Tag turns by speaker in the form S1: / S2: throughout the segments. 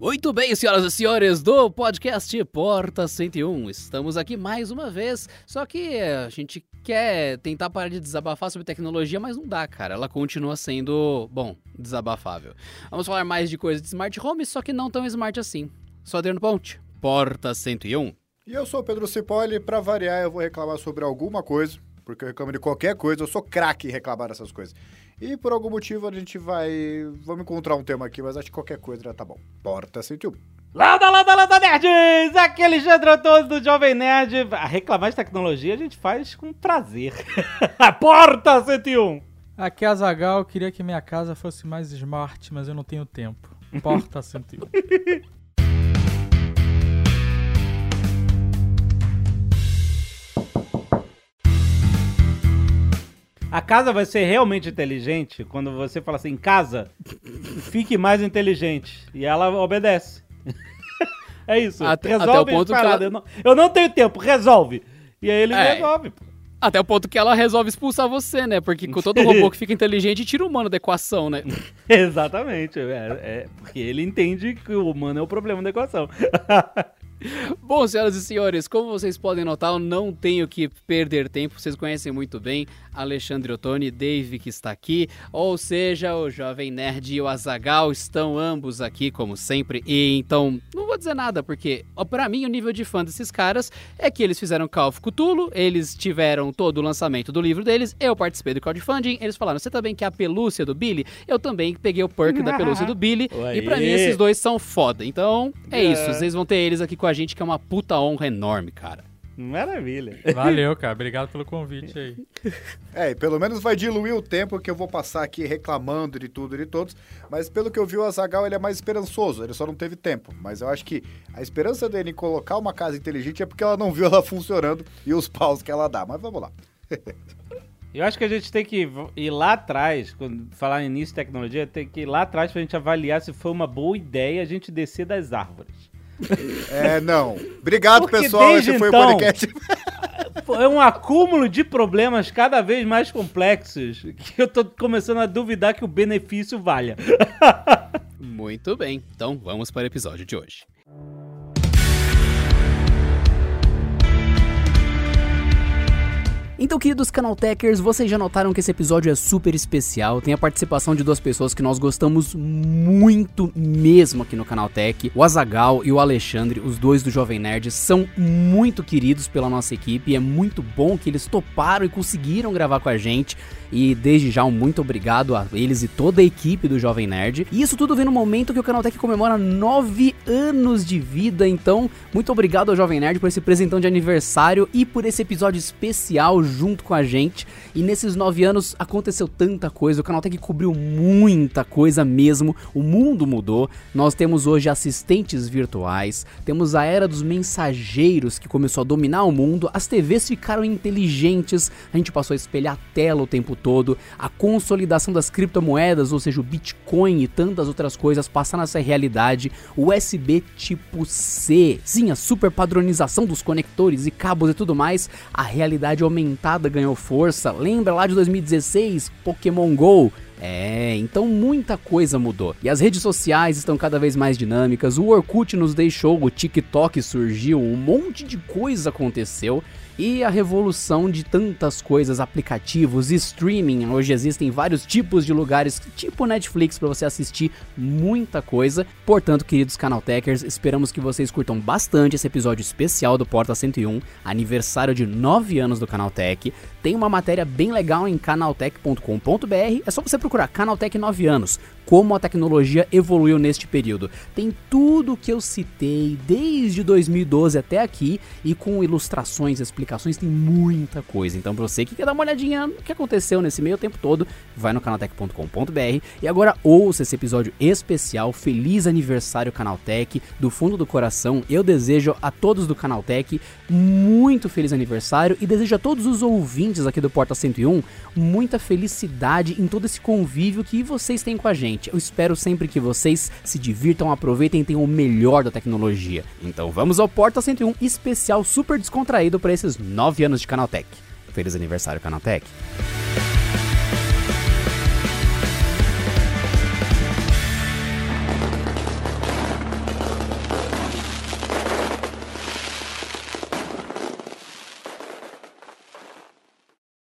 S1: Muito bem, senhoras e senhores do podcast Porta 101. Estamos aqui mais uma vez, só que a gente quer tentar parar de desabafar sobre tecnologia, mas não dá, cara. Ela continua sendo, bom, desabafável. Vamos falar mais de coisas de smart home, só que não tão smart assim. Sou Adriano Ponte, Porta 101.
S2: E eu sou o Pedro Cipolli, pra variar eu vou reclamar sobre alguma coisa, porque eu reclamo de qualquer coisa, eu sou craque em reclamar dessas coisas. E por algum motivo a gente vai. Vamos encontrar um tema aqui, mas acho que qualquer coisa já tá bom. Porta 101.
S3: Landa, landa, landa, nerds! Aqui é Alexandre Antônio do Jovem Nerd. A reclamar de tecnologia a gente faz com prazer. Porta 101!
S4: Aqui é a Zagal, queria que minha casa fosse mais smart, mas eu não tenho tempo. Porta 101.
S3: A casa vai ser realmente inteligente quando você fala assim, casa, fique mais inteligente. E ela obedece. é isso.
S1: Até-
S3: resolve
S1: até o ponto que ela-
S3: Eu, não, eu não tenho tempo, resolve. E aí ele
S1: É.
S3: resolve. pô.
S1: Até o ponto que ela resolve expulsar você, né? Porque com todo robô que fica inteligente, tira o humano da equação, né?
S3: Exatamente. É, é porque ele entende que o humano é o problema da equação.
S1: Bom, senhoras e senhores, como vocês podem notar, eu não tenho que perder tempo. Vocês conhecem muito bem Alexandre Ottoni, Dave que está aqui, ou seja, o Jovem Nerd e o Azagal estão ambos aqui, como sempre. E então, não vou dizer nada, porque ó, pra mim o nível de fã desses caras é que eles fizeram Call of Cthulhu, eles tiveram todo o lançamento do livro deles, eu participei do crowdfunding, eles falaram, você também quer a pelúcia do Billy? Eu também peguei o perk da pelúcia do Billy, e pra mim esses dois são foda. Então, é,
S3: É.
S1: isso, vocês vão ter eles aqui com a gente, que é uma puta honra enorme, cara.
S3: Maravilha.
S4: Valeu, cara. Obrigado pelo convite aí.
S2: É, e pelo menos vai diluir o tempo que eu vou passar aqui reclamando de tudo e de todos. Mas pelo que eu vi, o Azagal ele é mais esperançoso, ele só não teve tempo. Mas eu acho que a esperança dele em colocar uma casa inteligente é porque ela não viu ela funcionando e os paus que ela dá. Mas vamos lá.
S3: Eu acho que a gente tem que ir lá atrás, quando falar em início de tecnologia, tem que ir lá atrás pra gente avaliar se foi uma boa ideia a gente descer das árvores.
S2: É, não. Obrigado,
S3: Porque
S2: pessoal. Esse foi
S3: então-
S2: o podcast.
S3: Pô, É um acúmulo de problemas cada vez mais complexos que eu tô começando a duvidar que o benefício valha.
S1: Muito bem, então vamos para o episódio de hoje. Então, queridos Canaltechers, vocês já notaram que esse episódio é super especial. Tem a participação de duas pessoas que nós gostamos muito mesmo aqui no Canaltech. O Azagal e o Alexandre, os dois do Jovem Nerd, são muito queridos pela nossa equipe. É muito bom que eles toparam e conseguiram gravar com a gente. E desde já um muito obrigado a eles e toda a equipe do Jovem Nerd. E isso tudo vem no momento que o Canaltech comemora nove anos de vida. Então, muito obrigado ao Jovem Nerd por esse presentão de aniversário e por esse episódio especial junto com a gente. E nesses nove anos aconteceu tanta coisa. O Canaltech cobriu muita coisa mesmo. O mundo mudou. Nós temos hoje assistentes virtuais. Temos a era dos mensageiros que começou a dominar o mundo. As TVs ficaram inteligentes. A gente passou a espelhar a tela o tempo todo. A consolidação das criptomoedas, ou seja, o Bitcoin e tantas outras coisas passaram a ser realidade. USB tipo C. Sim, a super padronização dos conectores e cabos e tudo mais. A realidade aumentada ganhou força. Lembra lá de 2016? Pokémon GO? É, então muita coisa mudou. E as redes sociais estão cada vez mais dinâmicas. O Orkut nos deixou, o TikTok surgiu, um monte de coisa aconteceu. E a revolução de tantas coisas, aplicativos, streaming. Hoje existem vários tipos de lugares, tipo Netflix, para você assistir muita coisa. Portanto, queridos Canaltechers, esperamos que vocês curtam bastante esse episódio especial do Porta 101, aniversário de 9 anos do Canaltech. Tem uma matéria bem legal em canaltech.com.br. É só você procurar Canaltech 9 anos. Como a tecnologia evoluiu neste período. Tem tudo que eu citei desde 2012 até aqui e com ilustrações, explicações, tem muita coisa. Então, pra você que quer dar uma olhadinha no que aconteceu nesse meio tempo todo, vai no canaltech.com.br e agora ouça esse episódio especial. Feliz aniversário Canaltech, do fundo do coração. Eu desejo a todos do Canaltech muito feliz aniversário e desejo a todos os ouvintes aqui do Porta 101 muita felicidade em todo esse convívio que vocês têm com a gente. Eu espero sempre que vocês se divirtam, aproveitem e tenham o melhor da tecnologia. Então vamos ao Porta 101 especial super descontraído para esses 9 anos de Canaltech. Feliz aniversário, Canaltech!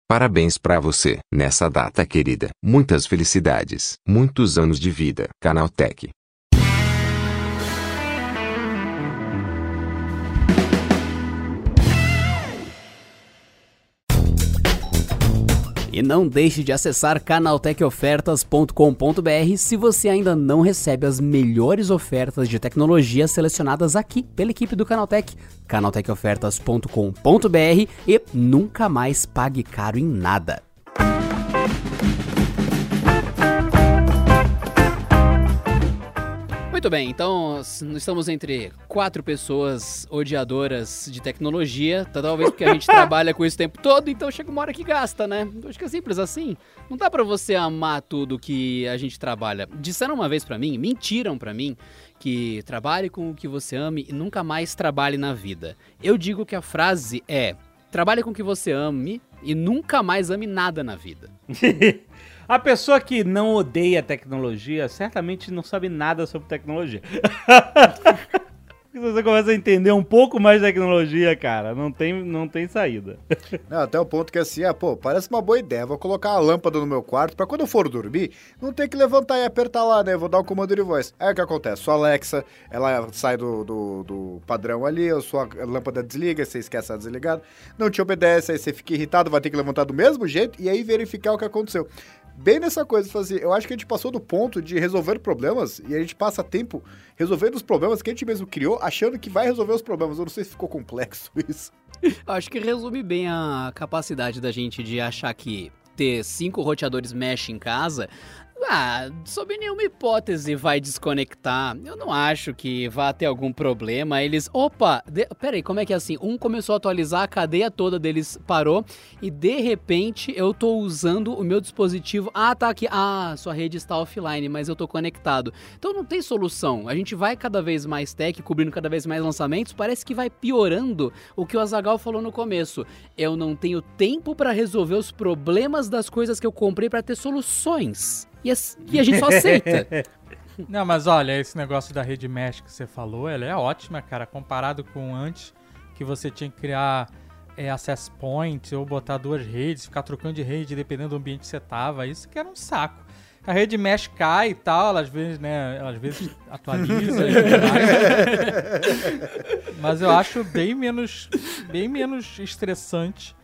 S5: Parabéns pra você, nessa data querida. Muitas felicidades, muitos anos de vida. Canaltech.
S1: E não deixe de acessar canaltechofertas.com.br se você ainda não recebe as melhores ofertas de tecnologia selecionadas aqui pela equipe do Canaltech, canaltechofertas.com.br e nunca mais pague caro em nada. Muito bem, então estamos entre quatro pessoas odiadoras de tecnologia, tá, talvez porque a gente trabalha com isso o tempo todo, então chega uma hora que gasta, né? Acho que é simples assim. Não dá pra você amar tudo que a gente trabalha. Disseram uma vez pra mim, mentiram pra mim, que trabalhe com o que você ame e nunca mais trabalhe na vida. Eu digo que a frase é: trabalhe com o que você ame e nunca mais ame nada na vida.
S3: A pessoa que não odeia tecnologia certamente não sabe nada sobre tecnologia. Você começa a entender um pouco mais de tecnologia, cara, não tem, não tem saída.
S2: Não, até o ponto que assim, ah, pô, parece uma boa ideia. Vou colocar a lâmpada no meu quarto pra quando eu for dormir, não ter que levantar e apertar lá, né? Vou dar o comando de voz. Aí o que acontece? Sua Alexa, ela sai do, do, do padrão ali, a sua lâmpada desliga, você esquece ela desligada, não te obedece, aí você fica irritado, vai ter que levantar do mesmo jeito e aí verificar o que aconteceu. Bem nessa coisa, fazer, eu acho que a gente passou do ponto de resolver problemas e a gente passa tempo resolvendo os problemas que a gente mesmo criou, achando que vai resolver os problemas. Eu não sei se ficou complexo isso.
S1: Acho que resume bem a capacidade da gente de achar que ter cinco roteadores mesh em casa, ah, sob nenhuma hipótese vai desconectar. Eu não acho que vá ter algum problema. Eles, opa, de, peraí, como é que é assim? Um começou a atualizar, a cadeia toda deles parou e de repente eu tô usando o meu dispositivo. Ah, tá aqui. Ah, sua rede está offline, mas eu tô conectado. Então não tem solução. A gente vai cada vez mais tech, cobrindo cada vez mais lançamentos. Parece que vai piorando o que o Azagal falou no começo. Eu não tenho tempo para resolver os problemas das coisas que eu comprei para ter soluções. E, as- e a gente só aceita.
S4: Não, mas olha, esse negócio da rede mesh que você falou, ela é ótima, cara, comparado com antes, que você tinha que criar é, access point ou botar duas redes, ficar trocando de rede dependendo do ambiente que você tava, isso que era um saco. A rede mesh cai e tal, ela às vezes, né, ela às vezes atualiza e. Mas eu acho bem menos, bem menos estressante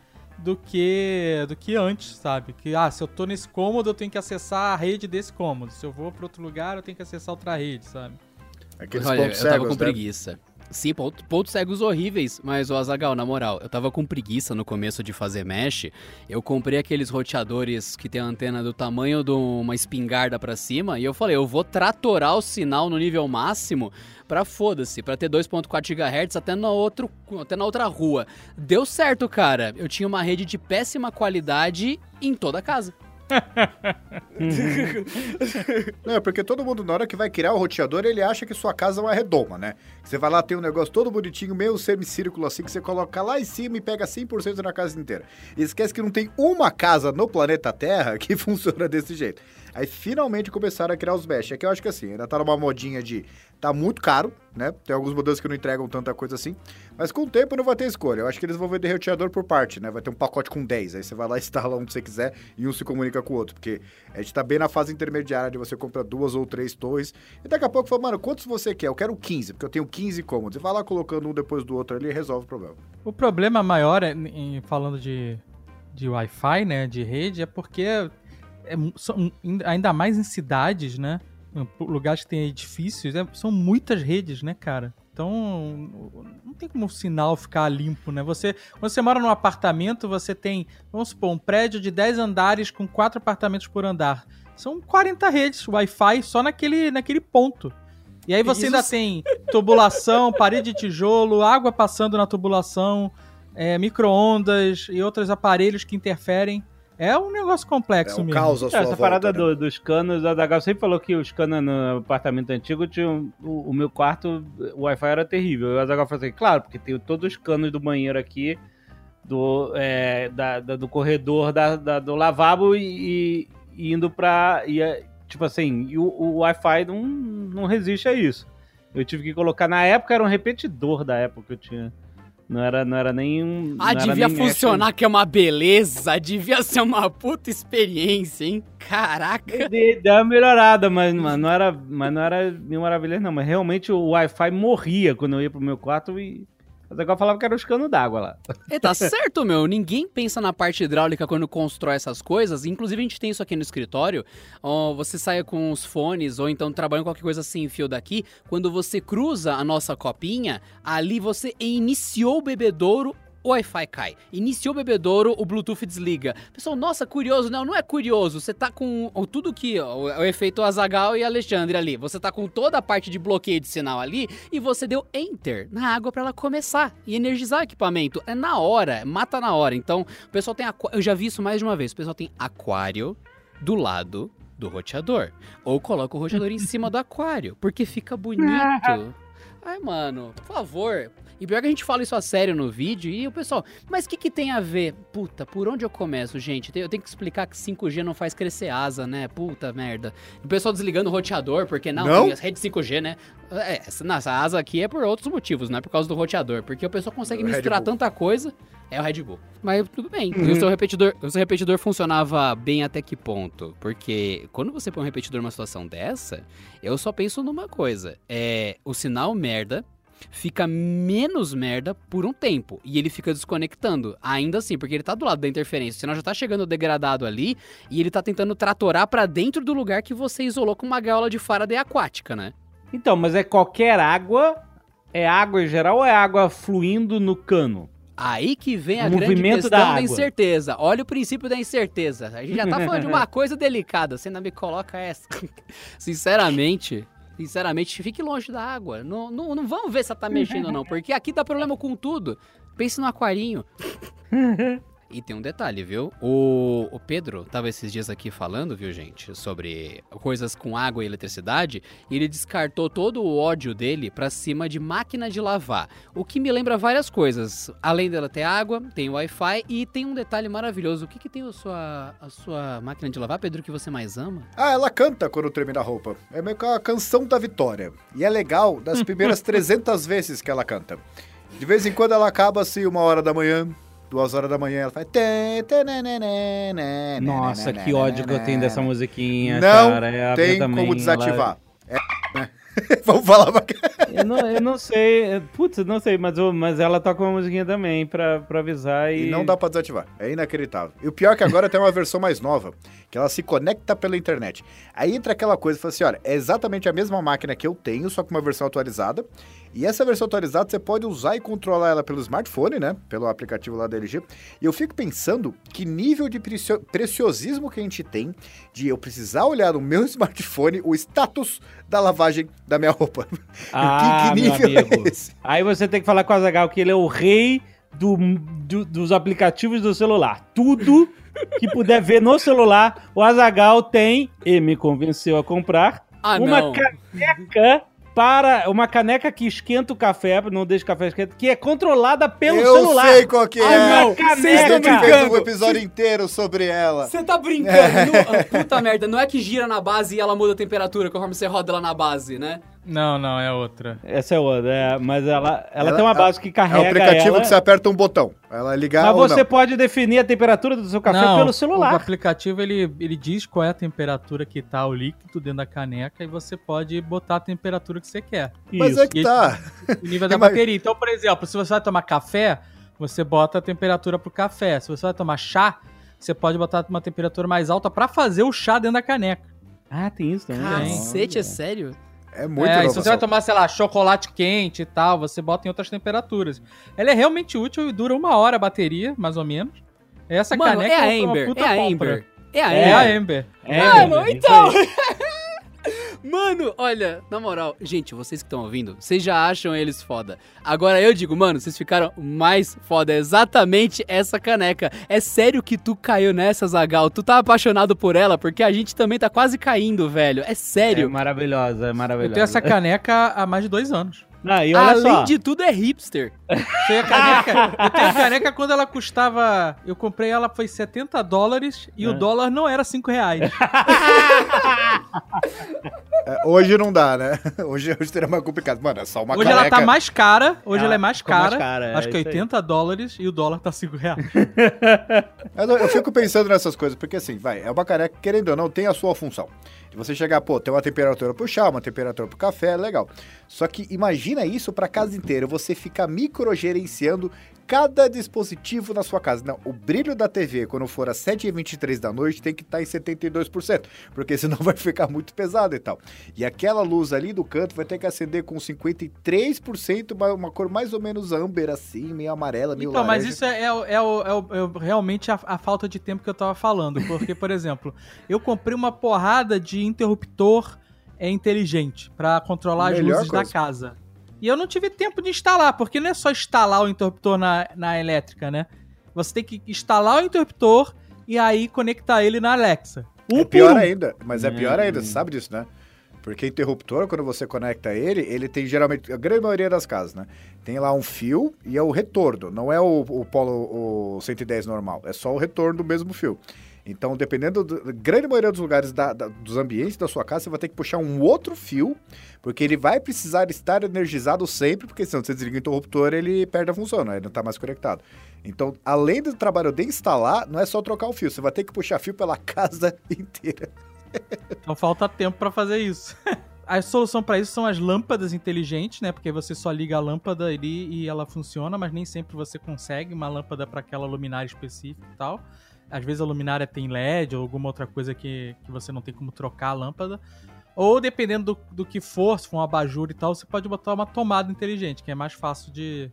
S4: do que do que antes, sabe? Que ah, se eu tô nesse cômodo, eu tenho que acessar a rede desse cômodo. Se eu vou para outro lugar, eu tenho que acessar outra rede, sabe?
S2: Aqueles
S1: Olha,
S2: pontos
S1: eu tava
S2: cegos,
S1: com
S2: né?
S1: preguiça. Sim, ponto- pontos cegos horríveis, mas o Azagal, na moral, eu tava com preguiça no começo de fazer mesh. Eu comprei aqueles roteadores que tem a antena do tamanho de uma espingarda pra cima e eu falei, eu vou tratorar o sinal no nível máximo pra foda-se, pra ter 2.4 GHz até na outro, até na outra rua. Deu certo, cara. Eu tinha uma rede de péssima qualidade em toda a casa.
S2: Não, é porque todo mundo, na hora que vai criar o roteador, ele acha que sua casa é uma redoma, né? Você vai lá, tem um negócio todo bonitinho, meio semicírculo assim, que você coloca lá em cima e pega 100% na casa inteira. E esquece que não tem uma casa no planeta Terra que funciona desse jeito. Aí finalmente começaram a criar os mesh. É que eu acho que assim, ainda tá numa modinha de tá muito caro, né? Tem alguns modelos que não entregam tanta coisa assim. Mas com o tempo não vai ter escolha. Eu acho que eles vão vender roteador por parte, né? Vai ter um pacote com 10. Aí você vai lá instala que você quiser e um se comunica com o outro. Porque a gente tá bem na fase intermediária de você comprar duas ou três torres. E daqui a pouco fala, mano, quantos você quer? Eu quero 15, porque eu tenho 15 cômodos. E vai lá colocando um depois do outro ali e resolve o problema.
S4: O problema maior, é, em, falando de, de Wi-Fi, né, de rede, é porque é são, ainda mais em cidades, né, lugares que tem edifícios, é- são muitas redes, né, cara? Então, não tem como o sinal ficar limpo, né? Você, quando você mora num apartamento, você tem, vamos supor, um prédio de 10 andares com quatro apartamentos por andar. São 40 redes Wi-Fi só naquele, naquele ponto. E aí você
S1: Isso
S4: ainda tem tubulação, parede de tijolo, água passando na tubulação, é, micro-ondas e outros aparelhos que interferem. É um negócio
S2: É
S4: complexo
S2: um
S4: mesmo.
S2: caos a sua
S3: Essa
S2: volta,
S3: parada
S2: né?
S3: do- dos canos, a Dagal sempre falou que os canos no apartamento antigo tinham. O, o meu quarto, o Wi-Fi era terrível. E o Azagal falou assim, claro, porque tem todos os canos do banheiro aqui, do, é, da- da- do corredor da, da- do lavabo e, e indo pra. E, é, tipo assim, e o, o Wi-Fi não, não resiste a isso. Eu tive que colocar. Na época era um repetidor da época que eu tinha Não era, não era nem um.
S1: Ah, devia funcionar, que é uma beleza. Devia ser uma puta experiência, hein? Caraca.
S3: De- Deu uma melhorada, mas, mas não era, mas não era mil maravilhas, não. Mas realmente o Wi-Fi morria quando eu ia pro meu quarto e. Mas agora falava que era os canos d'água lá.
S1: É, tá certo, meu. Ninguém pensa na parte hidráulica quando constrói essas coisas. Inclusive, a gente tem isso aqui no escritório. Ó, você sai com os fones ou então trabalhando qualquer coisa sem fio daqui. Quando você cruza a nossa copinha, ali você iniciou o bebedouro. O Wi-Fi cai. Iniciou o bebedouro, o Bluetooth desliga. Pessoal, nossa, curioso. Não, não é curioso. Você tá com o- tudo que, ó, o, o efeito Azagal e Alexandre ali. Você tá com toda a parte de bloqueio de sinal ali e você deu Enter na água pra ela começar e energizar o equipamento. É na hora, mata na hora. Então, o pessoal tem. aqua- Eu já vi isso mais de uma vez. O pessoal tem aquário do lado do roteador. Ou coloca o roteador em cima do aquário, porque fica bonito. Ai, mano, por favor. E pior que a gente fala isso a sério no vídeo e o pessoal, mas o que, que tem a ver? Puta, por onde eu começo, gente? Eu tenho que explicar que 5G não faz crescer asa, né? Puta merda. O pessoal desligando o roteador, porque não,
S2: Não?
S1: as redes 5G, né? É, essa, asa aqui é por outros motivos, não é por causa do roteador, porque o pessoal consegue
S2: O Red
S1: misturar tanta coisa. É o Red Bull. Mas tudo bem. E o seu repetidor, o seu repetidor funcionava bem até que ponto? Porque quando você põe um repetidor numa situação dessa, eu só penso numa coisa. É o sinal merda fica menos merda por um tempo. E ele fica desconectando. Ainda assim, porque ele tá do lado da interferência. O sinal já tá chegando degradado ali e ele tá tentando tratorar pra dentro do lugar que você isolou com uma gaiola de Faraday aquática, né?
S3: Então, mas é qualquer água? É água em geral ou é água fluindo no cano?
S1: Aí que vem a
S3: O
S1: grande questão
S3: da
S1: da, incerteza. Olha o princípio da incerteza. A gente já tá falando de uma coisa delicada. Você ainda me coloca essa. Sinceramente, sinceramente, fique longe da água. Não, não, não vamos ver se ela tá mexendo não, porque aqui dá problema com tudo. Pense no aquarinho. E tem um detalhe, viu? O, o Pedro tava esses dias aqui falando, viu, gente, sobre coisas com água e eletricidade, e ele descartou todo o ódio dele pra cima de máquina de lavar. O que me lembra várias coisas. Além dela ter água, tem Wi-Fi e tem um detalhe maravilhoso. O que, que tem a sua, a sua máquina de lavar, Pedro, que você mais ama?
S2: Ah, ela canta quando termina a roupa. É meio que a canção da vitória. E é legal das primeiras 300 vezes que ela canta. De vez em quando ela acaba assim, uma hora da manhã, duas horas da manhã, ela faz...
S3: Nossa, que ódio que eu
S2: né,
S3: tenho
S2: né.
S3: dessa musiquinha,
S2: Não
S3: cara. É,
S2: tem como
S3: ela-
S2: desativar. É, né? Vamos falar pra...
S3: Eu não, eu não sei. Putz, eu não sei, mas, mas ela toca uma musiquinha também pra, pra avisar e.
S2: E não dá pra desativar. É inacreditável. E o pior é que agora tem uma versão mais nova, que ela se conecta pela internet. Aí entra aquela coisa, fala assim, olha, é exatamente a mesma máquina que eu tenho, só com uma versão atualizada. E essa versão atualizada você pode usar e controlar ela pelo smartphone, né? Pelo aplicativo lá da LG. E eu fico pensando que nível de precio- preciosismo que a gente tem de eu precisar olhar no meu smartphone o status da lavagem da minha roupa.
S3: Ah,
S2: que, que
S3: meu
S2: nível
S3: amigo.
S2: é esse?
S3: Aí você tem que falar com a Zagal que ele é o rei do, do- dos aplicativos do celular. Tudo que puder ver no celular, o Azagal tem e me convenceu a comprar
S1: Ah,
S3: uma
S1: não.
S3: caneca para uma caneca que esquenta o café, não deixa o café esquenta, que é controlada pelo
S2: eu
S3: celular.
S2: sei qual que é.
S1: Ah, não. Vocês estão
S2: fez um
S1: brincando.
S2: episódio inteiro sobre ela.
S1: Você tá brincando? Não- ah, puta merda, não é que gira na base e ela muda a temperatura conforme você roda ela na base, né?
S4: Não, não, é outra.
S3: Essa é outra, é, mas ela, ela,
S2: Ela-
S3: tem uma base que
S2: É
S3: carrega
S2: o aplicativo
S3: ela,
S2: que você aperta um botão. Ela ligar
S3: Mas
S2: ou
S3: você
S2: não.
S3: pode definir a temperatura do seu café
S4: não,
S3: pelo
S4: O
S3: celular.
S4: aplicativo ele, ele diz qual é a temperatura que tá o líquido dentro da caneca e você pode botar a temperatura que você quer.
S2: Mas
S3: Isso.
S2: é que
S4: E-
S2: tá.
S4: O nível da
S2: Mas-
S4: bateria. Então, por exemplo, se você vai tomar café, você bota a temperatura pro café. Se você vai tomar chá, você pode botar uma temperatura mais alta pra fazer o chá dentro da caneca.
S3: Ah, tem isso também.
S1: Cacete, é sério?
S2: É muito
S4: é, e se
S2: inovação.
S4: você vai tomar, sei lá, chocolate quente e tal, você bota em outras temperaturas. Ela é realmente útil e dura uma hora a bateria, mais ou menos. Essa
S1: Mano,
S4: caneca
S1: é a
S4: uma
S1: Ember,
S4: puta
S1: é a. Ember. É a
S4: É,
S1: Ember.
S4: a Ember.
S3: É,
S1: Mano,
S3: meu,
S1: então. Mano, olha, na moral, gente, vocês que estão ouvindo, vocês já acham eles foda. Agora eu digo, mano, vocês ficaram mais foda. É exatamente essa caneca. É sério que tu caiu nessa, Zagal? Tu tá apaixonado por ela? Porque a gente também tá quase caindo, velho. É
S3: É
S1: sério.
S3: maravilhosa, é
S4: Eu
S3: maravilhosa.
S4: tenho essa caneca há mais de dois anos.
S3: Não, e olha
S1: Além
S3: só.
S1: de tudo, é hipster.
S4: Tem a caneca. Eu tenho a caneca quando ela custava. Eu comprei ela foi 70 dólares e o
S3: É.
S4: dólar não era 5 reais.
S2: É, hoje não dá, né? Hoje, hoje seria mais complicado. Mano, é só uma
S4: Hoje
S2: caneca.
S4: ela tá mais cara. Hoje
S3: Ah,
S4: ela é mais
S3: ficou mais
S4: cara.
S3: cara, é
S4: acho que
S3: isso aí.
S4: 80 dólares e o dólar tá 5 reais.
S2: Eu, eu fico pensando nessas coisas, porque assim, vai, é uma caneca, querendo ou não, tem a sua função. De você chegar, pô, tem uma temperatura pro chá, uma temperatura pro café, é legal. Só que imagina isso pra casa inteira, você fica microgerenciando cada dispositivo na sua casa. Não, o brilho da TV, quando for às 7h23 da noite, tem que estar em 72%, porque senão vai ficar muito pesado e tal. E aquela luz ali do canto vai ter que acender com 53%, uma- cor mais ou menos amber, assim, meio amarela, meio
S4: Então, mas
S2: laranja.
S4: isso é, é é é é realmente a, a falta de tempo que eu tava falando. Porque, por exemplo, eu comprei uma porrada de interruptor é, inteligente pra controlar as
S2: Melhor
S4: luzes da
S2: coisa.
S4: casa. E eu não tive tempo de instalar, porque não é só instalar o interruptor na, na elétrica, né? Você tem que instalar o interruptor e aí conectar ele na Alexa. Um
S2: É pior
S4: um.
S2: ainda, mas é pior
S3: Hum.
S2: ainda, você sabe disso, né? Porque interruptor, quando você conecta ele, ele tem geralmente, a grande maioria das casas, né? Tem lá um fio e é o retorno, não é o, o polo o 110 normal, é só o retorno do mesmo fio. Então, dependendo da grande maioria dos lugares da- da- dos ambientes da sua casa, você vai ter que puxar um outro fio, porque ele vai precisar estar energizado sempre, porque senão você desliga o interruptor, ele perde a função, né? Ele não está mais conectado. Então, além do trabalho de instalar, não é só trocar o fio, você vai ter que puxar fio pela casa inteira.
S4: Então falta tempo pra fazer isso. A solução pra isso são as lâmpadas inteligentes, né? Porque você só liga a lâmpada ali e ela funciona, mas nem sempre você consegue uma lâmpada para aquela luminária específica e tal. Às vezes a luminária tem LED ou alguma outra coisa que, que você não tem como trocar a lâmpada. Ou dependendo do, do que for, se for um abajur e tal, você pode botar uma tomada inteligente, que é mais fácil de,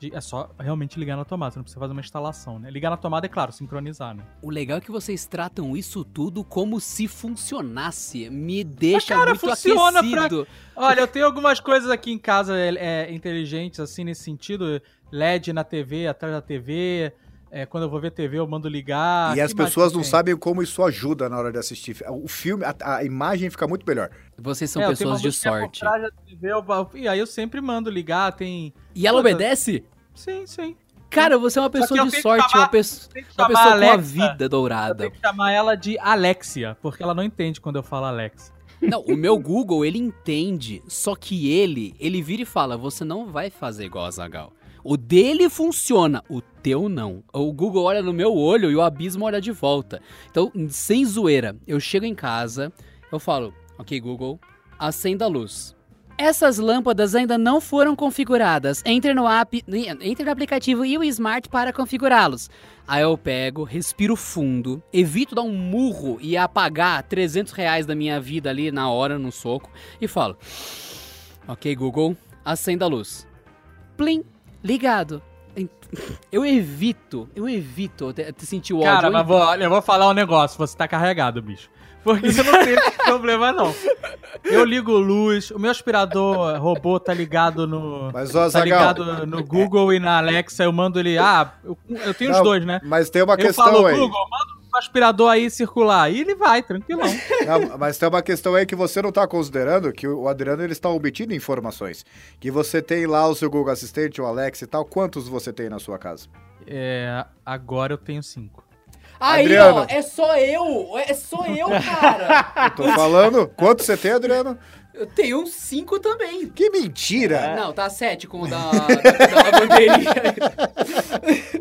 S4: de- É só realmente ligar na tomada, você não precisa fazer uma instalação, né? Ligar na tomada é claro, sincronizar, né?
S1: O legal é que vocês tratam isso tudo como se funcionasse. Me deixa
S4: cara,
S1: muito
S4: funciona
S1: aquecido.
S4: Olha, eu tenho algumas coisas aqui em casa é, é, inteligentes, assim, nesse sentido. LED na TV, atrás da TV. É, quando eu vou ver TV, eu mando ligar.
S2: e as pessoas não
S4: tem?
S2: sabem como isso ajuda na hora de assistir. O filme, a, a imagem fica muito melhor.
S1: Vocês são
S4: É, eu tenho
S1: pessoas
S4: uma
S1: de sorte.
S4: TV, eu- e aí eu sempre mando ligar, tem...
S1: E ela
S4: Puta.
S1: obedece?
S4: Sim, sim.
S1: Cara, você é uma pessoa
S4: eu
S1: de sorte,
S4: chamar-
S1: uma,
S4: que
S1: uma pessoa
S4: a
S1: com a vida
S4: eu
S1: dourada.
S4: tenho que chamar ela de Alexia, porque ela não entende quando eu falo Alexa.
S1: Não, o meu Google, ele entende, só que ele, ele vira e fala, você não vai fazer igual a Zagal. O dele funciona, o teu não. O Google olha no meu olho e o abismo olha de volta. Então, sem zoeira, eu chego em casa, eu falo, ok Google, acenda a luz. Essas lâmpadas ainda não foram configuradas. Entre no app, entre no aplicativo e o Smart para configurá-los. Aí eu pego, respiro fundo, evito dar um murro e apagar 300 reais da minha vida ali na hora, no soco, e falo: Ok, Google, acenda a luz. Plim, ligado. Eu evito, eu evito te- sentir o ódio.
S4: Cara,
S1: eu
S4: mas vou, olha, eu vou falar um negócio, você tá carregado, bicho. Porque eu não tenho problema, não. Eu ligo luz, o meu aspirador robô tá ligado no.
S2: Mas, ó,
S4: Tá
S2: Zagal,
S4: ligado no Google e na Alexa, eu mando ele. Ah, eu, eu tenho os
S2: Não,
S4: dois, né?
S2: mas tem uma
S4: Eu
S2: questão
S4: falo,
S2: aí.
S4: Google, manda um aspirador aí circular. E ele vai, tranquilão.
S2: Não, mas tem uma questão aí que você não está considerando, que o Adriano ele está omitindo informações. Que você tem lá o seu Google Assistente, o Alexa e tal. Quantos você tem na sua casa?
S4: É, agora eu tenho cinco.
S1: Aí,
S2: Adriano.
S1: ó, é só eu, é só eu, cara.
S2: Eu tô falando. Quantos você tem, Adriano?
S1: eu tenho uns cinco também.
S2: Que mentira!
S1: Não, tá sete com o da, da, da bandeirinha.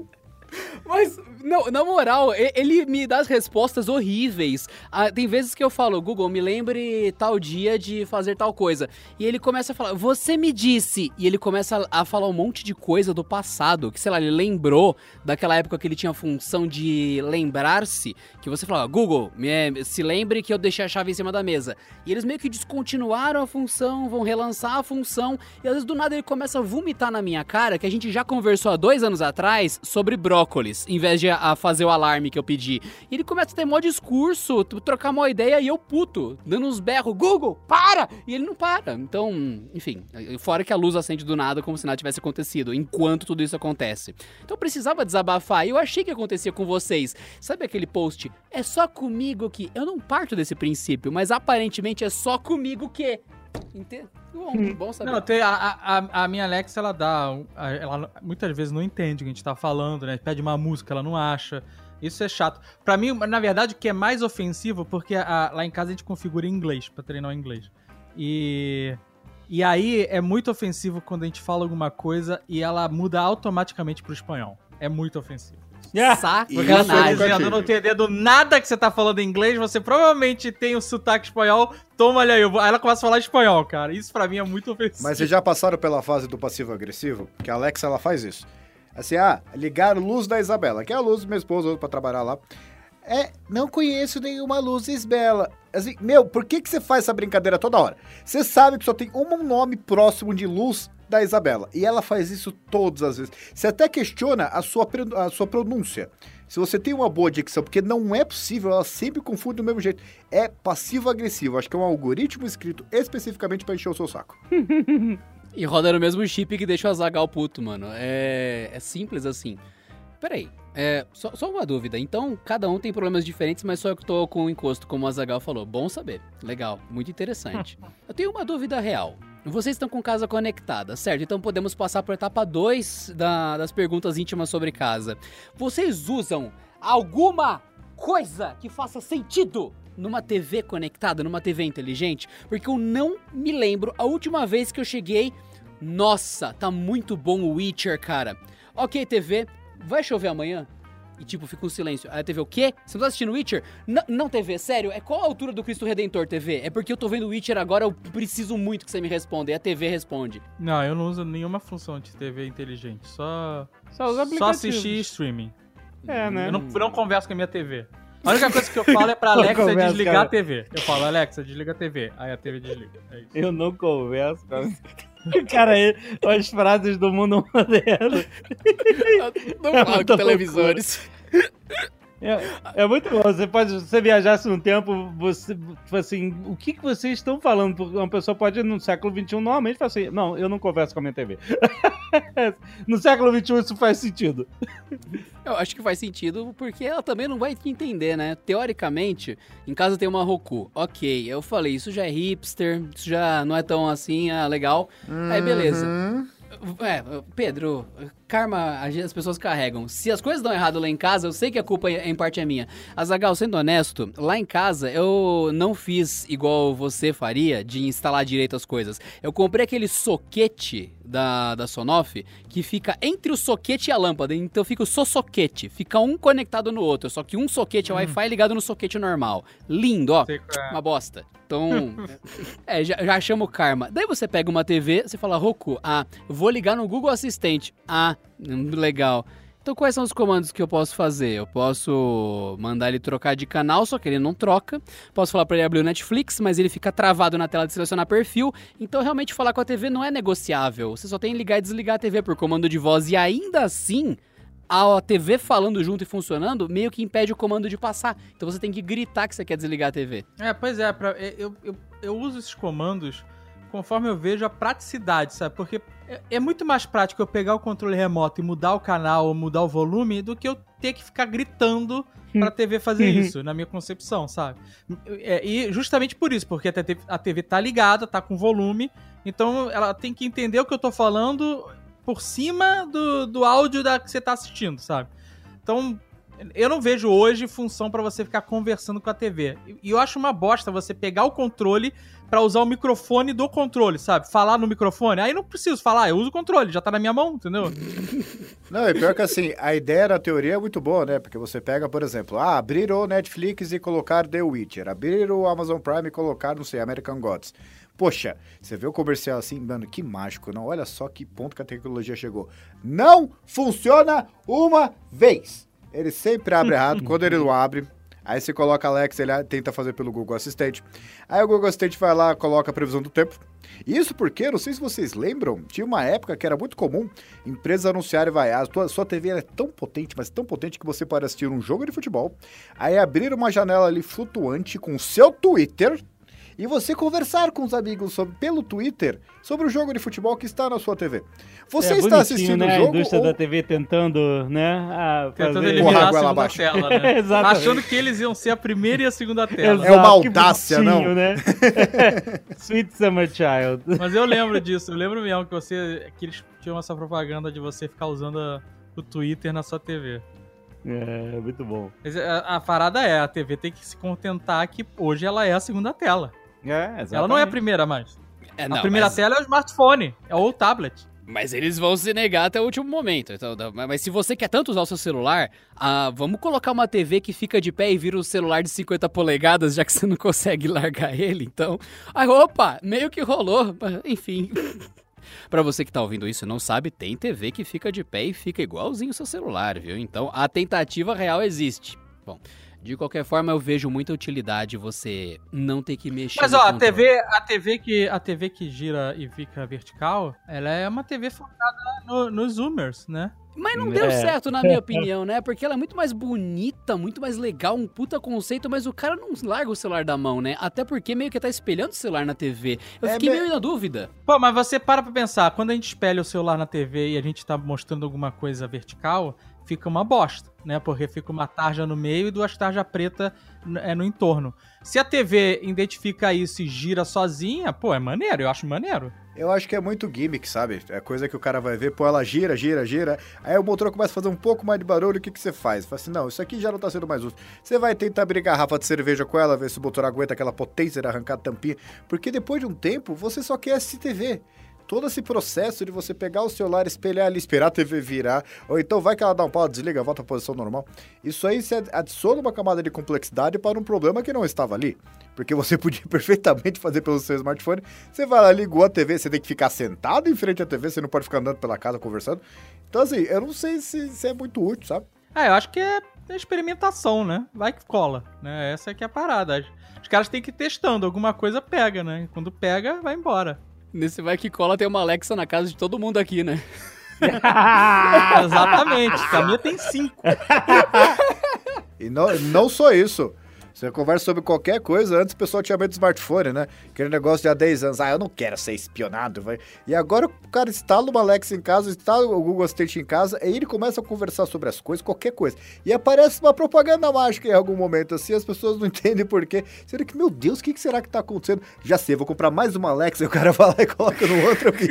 S1: Mas, não, na moral, ele me dá as respostas horríveis. Ah, tem vezes que eu falo, Google, me lembre tal dia de fazer tal coisa. E ele começa a falar, você me disse. E ele começa a, a falar um monte de coisa do passado. Que, sei lá, ele lembrou daquela época que ele tinha a função de lembrar-se. Que você fala, Google, me- se lembre que eu deixei a chave em cima da mesa. E eles meio que descontinuaram a função, vão relançar a função. E às vezes do nada ele começa a vomitar na minha cara, que a gente já conversou há dois anos atrás sobre brócolis, em vez de a fazer o alarme que eu pedi. E ele começa a ter mó discurso, trocar mó ideia e eu puto, dando uns berros, Google, para! E ele não para. Então, enfim, fora que a luz acende do nada como se nada tivesse acontecido, enquanto tudo isso acontece. Então eu precisava desabafar e eu achei que acontecia com vocês. Sabe aquele post? É só comigo que. Eu não parto desse princípio, mas aparentemente é só comigo que. Ente... Bom, bom saber.
S4: Não, tem a, a, a minha Alexa, ela dá. Ela muitas vezes não entende o que a gente tá falando, né? Pede uma música, ela não acha. Isso é chato. Pra mim, na verdade, o que é mais ofensivo, porque a- lá em casa a gente configura em inglês, pra treinar o inglês. E. E aí é muito ofensivo quando a gente fala alguma coisa e ela muda automaticamente pro espanhol. É muito ofensivo. Tá
S2: Sacanagem.
S4: dizendo, não entendendo nada que você tá falando em inglês, você provavelmente tem o sotaque espanhol, toma ali aí. eu ela começa a falar espanhol, cara. Isso pra mim é muito ofensivo.
S2: Mas vocês já passaram pela fase do passivo-agressivo? Que a Alexa, ela faz isso. Assim, ah, ligar luz da Isabela, que é a luz do meu esposo usa pra trabalhar lá. É, não conheço nenhuma luz Isabela. Assim, meu, por que, que você faz essa brincadeira toda hora? Você sabe que só tem um nome próximo de luz da Isabela. E ela faz isso todas as vezes. Você até questiona a sua, a sua pronúncia. Se você tem uma boa dicção, porque não é possível, ela sempre confunde do mesmo jeito. É passivo-agressivo. Acho que é um algoritmo escrito especificamente pra encher o seu saco.
S1: E roda no mesmo chip que deixa o Azagal puto, mano. É, é simples assim. Peraí, é, só, só uma dúvida. Então, cada um tem problemas diferentes, mas só eu que tô com o encosto, como o Azagal falou. Bom saber. Legal, muito interessante. eu tenho uma dúvida real. Vocês estão com casa conectada, certo? Então podemos passar por etapa 2 das perguntas íntimas sobre casa. Vocês usam alguma coisa que faça sentido numa TV conectada, numa TV inteligente? Porque eu não me lembro a última vez que eu cheguei. Nossa, tá muito bom o Witcher, cara. Ok, TV, vai chover amanhã? E tipo, fica um silêncio. Aí a TV, o quê? Você não tá assistindo Witcher? N não, TV, sério? É qual a altura do Cristo Redentor, TV? É porque eu tô vendo Witcher agora, eu preciso muito que você me responda. E a TV responde.
S4: Não, eu não uso nenhuma função de TV inteligente. Só,
S3: Só os
S4: só
S3: aplicativos.
S4: assistir streaming.
S3: É, né?
S4: Eu não, eu não converso com a minha TV. A única coisa que eu falo é pra Alexa
S3: conversa,
S4: desligar
S3: cara.
S4: a TV. Eu falo, Alexa, desliga a TV. Aí a TV desliga. É isso.
S3: Eu não converso, cara. Cara, as frases do mundo moderno.
S1: Não
S3: É
S1: com televisores.
S3: É, é muito bom. Você pode, se você viajasse no tempo, você, tipo assim, o que, que vocês estão falando? Porque uma pessoa pode, no século XXI, normalmente falar assim, não, eu não converso com a minha TV. no século XXI isso faz sentido.
S1: Eu acho que faz sentido, porque ela também não vai entender, né? Teoricamente, em casa tem uma Roku. Ok, eu falei, isso já é hipster, isso já não é tão assim, ah, legal. Aí beleza.
S2: Uhum.
S1: É, Pedro, karma as pessoas carregam. Se as coisas dão errado lá em casa, eu sei que a culpa é- em parte é minha. Azagal, sendo honesto, lá em casa eu não fiz igual você faria de instalar direito as coisas. Eu comprei aquele soquete da, da Sonoff que fica entre o soquete e a lâmpada. Então fica o só soquete. Fica um conectado no outro. Só que um soquete é Wi-Fi ligado no soquete normal. Lindo, ó.
S4: É.
S1: Uma bosta. Então, é, já, já chama o karma. Daí você pega uma TV, você fala, Roku, ah, vou ligar no Google Assistente. Ah, hum, legal. Então quais são os comandos que eu posso fazer? Eu posso mandar ele trocar de canal, só que ele não troca. Posso falar pra ele abrir o Netflix, mas ele fica travado na tela de selecionar perfil. Então realmente falar com a TV não é negociável. Você só tem ligar e desligar a TV por comando de voz e ainda assim a TV falando junto e funcionando meio que impede o comando de passar. Então você tem que gritar que você quer desligar a TV.
S4: É, pois é, pra- eu, eu, eu uso esses comandos conforme eu vejo a praticidade, sabe? Porque é, é muito mais prático eu pegar o controle remoto e mudar o canal ou mudar o volume do que eu ter que ficar gritando pra TV fazer isso, na minha concepção, sabe? É, e justamente por isso, porque a TV, a TV tá ligada, tá com volume, então ela tem que entender o que eu tô falando por cima do, do áudio da que você tá assistindo, sabe? Então, eu não vejo hoje função pra você ficar conversando com a TV. E eu acho uma bosta você pegar o controle pra usar o microfone do controle, sabe? Falar no microfone. Aí não preciso falar, eu uso o controle, já tá na minha mão, entendeu?
S2: Não, e pior que assim, a ideia da teoria é muito boa, né? Porque você pega, por exemplo, ah, abrir o Netflix e colocar The Witcher, abrir o Amazon Prime e colocar, não sei, American Gods. Poxa, você vê o comercial assim, mano, que mágico, não? Olha só que ponto que a tecnologia chegou. Não funciona uma vez. Ele sempre abre errado, quando ele não abre, aí você coloca Alexa, ele tenta fazer pelo Google Assistente. Aí o Google Assistente vai lá, coloca a previsão do tempo. Isso porque, não sei se vocês lembram, tinha uma época que era muito comum empresas anunciarem, vai, a tua, sua TV é tão potente, mas tão potente que você pode assistir um jogo de futebol, aí abrir uma janela ali flutuante com o seu Twitter e você conversar com os amigos sobre, pelo Twitter sobre o jogo de futebol que está na sua TV. Você
S3: é
S2: está assistindo
S3: né?
S2: o
S3: A
S2: jogo
S3: indústria
S2: ou...
S3: da TV tentando, né? a
S4: Tentando
S3: fazer-
S2: Porra,
S4: eliminar a segunda tela, né?
S3: Exatamente.
S4: Achando que eles iam ser a primeira e a segunda tela.
S2: É uma audácia, não?
S3: né? Sweet Summer Child.
S4: Mas eu lembro disso, eu lembro mesmo que você. que eles tinham essa propaganda de você ficar usando a- o Twitter na sua TV.
S3: É, muito bom.
S4: A, a parada é, a TV tem que se contentar que hoje ela é a segunda tela.
S3: É,
S4: Ela não é a primeira mais.
S1: É,
S4: a primeira
S1: mas,
S4: tela é o smartphone, é o tablet.
S1: mas eles vão se negar até o último momento. Então, não, mas se você quer tanto usar o seu celular, ah, vamos colocar uma TV que fica de pé e vira um celular de 50 polegadas, já que você não consegue largar ele. Então, aí, opa, meio que rolou. Enfim. Pra você que tá ouvindo isso e não sabe, tem TV que fica de pé e fica igualzinho o seu celular, viu? Então a tentativa real existe. Bom, de qualquer forma eu vejo muita utilidade você não ter que mexer
S4: Mas
S1: no
S4: ó, a. TV, a TV que a TV que gira e fica vertical, ela é uma TV focada no- nos zoomers, né?
S1: Mas não deu
S3: É.
S1: certo, na minha opinião, né? Porque ela é muito mais bonita, muito mais legal, um puta conceito, mas o cara não larga o celular da mão, né? Até porque meio que tá espelhando o celular na TV. Eu
S2: É
S1: fiquei
S2: me-
S1: meio na dúvida.
S4: Pô, mas você para pra pensar, quando a gente espelha o celular na TV e a gente tá mostrando alguma coisa vertical, fica uma bosta, né? Porque fica uma tarja no meio e duas tarjas pretas é, no entorno. Se a TV identifica isso e gira sozinha, pô, é maneiro, eu acho maneiro.
S2: Eu acho que é muito gimmick, sabe? É coisa que o cara vai ver, pô, ela gira, gira, gira. Aí o motor começa a fazer um pouco mais de barulho, o que, que você faz? Fala assim, não, isso aqui já não tá sendo mais útil. Você vai tentar abrir garrafa de cerveja com ela, ver se o motor aguenta aquela potência de arrancar a tampinha. Porque depois de um tempo, você só quer assistir TV. Todo esse processo de você pegar o celular, espelhar ali, esperar a TV virar, ou então vai que ela dá um pau, desliga, volta à posição normal. Isso aí você adiciona uma camada de complexidade para um problema que não estava ali. Porque você podia perfeitamente fazer pelo seu smartphone. Você vai lá, ligou a TV, você tem que ficar sentado em frente à TV, você não pode ficar andando pela casa conversando. Então, assim, eu não sei se, se é muito útil, sabe?
S4: Ah, eu acho que é experimentação, né? Vai que cola, né? Essa que é a parada. Os caras têm que ir testando, alguma coisa pega, né? Quando pega, vai embora.
S1: Nesse vai que cola tem uma Alexa na casa de todo mundo aqui, né?
S4: Exatamente. A minha tem cinco.
S2: E não, não só isso. Você conversa sobre qualquer coisa, antes o pessoal tinha medo do smartphone, né? Aquele negócio de há 10 anos, ah, eu não quero ser espionado, vai. E agora o cara instala uma Alexa em casa, instala o Google Assistant em casa, e ele começa a conversar sobre as coisas, qualquer coisa. E aparece uma propaganda mágica em algum momento, assim, as pessoas não entendem por quê. Será que, meu Deus, o que, que será que tá acontecendo? Já sei, vou comprar mais uma Alexa, e o cara vai lá e coloca no outro aqui,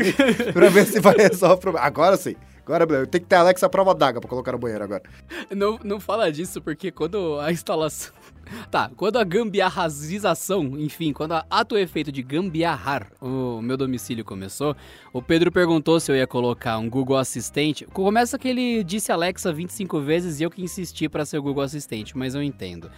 S2: pra ver se vai resolver o problema. Agora sim. Agora, tenho que ter Alexa à prova d'água pra colocar no banheiro agora.
S1: Não, não fala disso, porque quando a instalação. Tá, quando a gambiarrazização, enfim, quando a ato efeito de gambiarrar o meu domicílio começou, o Pedro perguntou se eu ia colocar um Google Assistente. Começa que ele disse Alexa 25 vezes e eu que insisti pra ser o Google Assistente, mas eu entendo.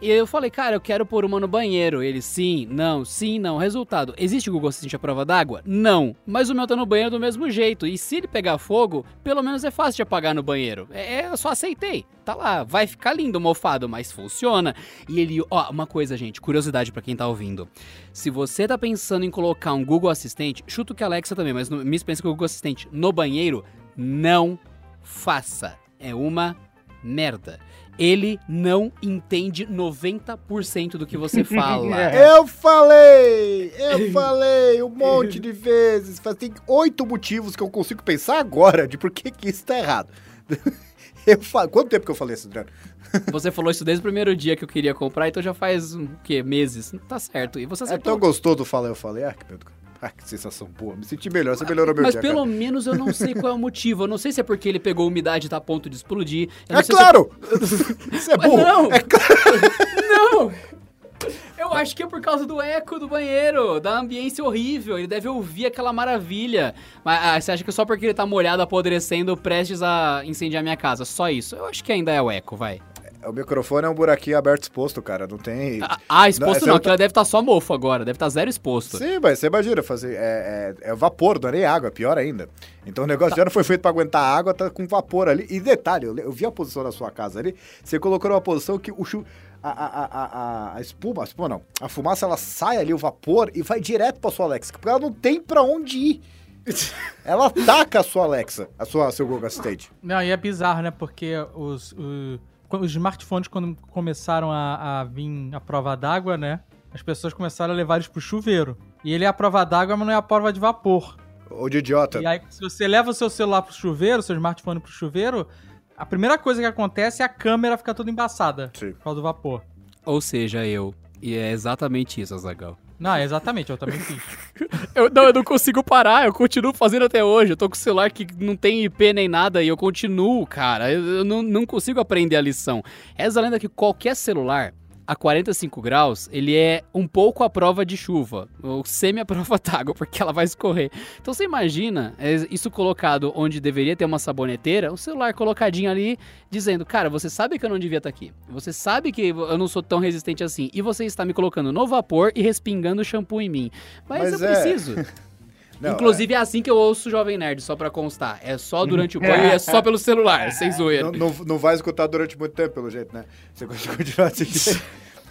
S1: E eu falei, cara, eu quero pôr uma no banheiro. Ele, sim, não, sim, não. Resultado, existe o Google Assistente à prova d'água? Não. Mas o meu tá no banheiro do mesmo jeito. E se ele pegar fogo, pelo menos é fácil de apagar no banheiro. É, é, eu só aceitei. Tá lá, vai ficar lindo mofado, mas funciona. E ele, ó, uma coisa, gente, curiosidade pra quem tá ouvindo. Se você tá pensando em colocar um Google Assistente, chuto que a Alexa também, mas no, me pensa que o Google Assistente no banheiro, não faça. É uma merda. Ele não entende 90% do que você fala.
S2: Eu falei! Eu falei um monte de vezes. Tem oito motivos que eu consigo pensar agora de por que, que isso tá errado. Eu fa... Quanto tempo que eu falei isso, Adriano?
S1: Você falou isso desde o primeiro dia que eu queria comprar, então já faz o quê? Meses. Tá certo. E você
S2: É
S1: acertou.
S2: tão gostoso falar, eu falei. Ah, que, ah, que sensação boa. Me senti melhor, você melhorou meu
S1: Mas
S2: dia.
S1: pelo
S2: cara.
S1: menos eu não sei qual é o motivo. Eu não sei se é porque ele pegou umidade e tá a ponto de explodir. Eu
S2: É
S1: sei
S2: claro! Isso é burro!
S1: não!
S2: É claro!
S1: Se... Não! Eu acho que é por causa do eco do banheiro, da ambiência horrível. Ele deve ouvir aquela maravilha. Mas ah, você acha que só porque ele tá molhado, apodrecendo, prestes a incendiar minha casa? Só isso? Eu acho que ainda é o eco, vai.
S2: O microfone é um buraquinho aberto exposto, cara. Não tem.
S1: Ah, Ah, exposto não,
S2: não
S1: aquilo deve estar só mofo agora, deve estar zero exposto.
S2: Sim, mas você imagina, fazer, é, é, é vapor, não é nem água, é pior ainda. Então o negócio já não foi feito pra aguentar a água, tá com vapor ali. E detalhe, eu, eu vi a posição da sua casa ali, você colocou numa posição que o chu, a, a, a, a, a espuma, a espuma não, a fumaça ela sai ali, o vapor, e vai direto pra sua Alexa, porque ela não tem pra onde ir. ela ataca a sua Alexa, a sua, seu Google Assistant.
S4: Não, e é bizarro, né? Porque os, o- quando os smartphones, quando começaram a, a vir a prova d'água, né? as pessoas começaram a levar eles pro chuveiro. E ele é a prova d'água, mas não é a prova de vapor.
S2: Ou de idiota.
S4: E aí, se você leva o seu celular pro chuveiro, seu smartphone pro chuveiro, a primeira coisa que acontece é a câmera ficar toda embaçada
S2: Sim.
S4: por causa do vapor.
S1: Ou seja, eu. E é exatamente isso, Azagal.
S4: Não, exatamente, eu também fiz.
S1: Eu, não, eu não consigo parar, eu continuo fazendo até hoje. Eu tô com o celular que não tem IP nem nada e eu continuo, cara. Eu, eu não, não consigo aprender a lição. Essa lenda que qualquer celular a 45 graus, ele é um pouco a prova de chuva, ou semi a prova d'água, porque ela vai escorrer. Então você imagina é, isso colocado onde deveria ter uma saboneteira, o celular colocadinho ali, dizendo, cara, você sabe que eu não devia estar aqui, você sabe que eu não sou tão resistente assim, e você está me colocando no vapor e respingando shampoo em mim. Mas,
S2: Mas
S1: eu
S2: é-
S1: preciso.
S2: Não,
S1: Inclusive é assim que eu ouço o Jovem Nerd, só pra constar. É só durante o banho e é só pelo celular, sem zoeira.
S2: Não, não, não vai escutar durante muito tempo, pelo jeito, né? Você continua assim.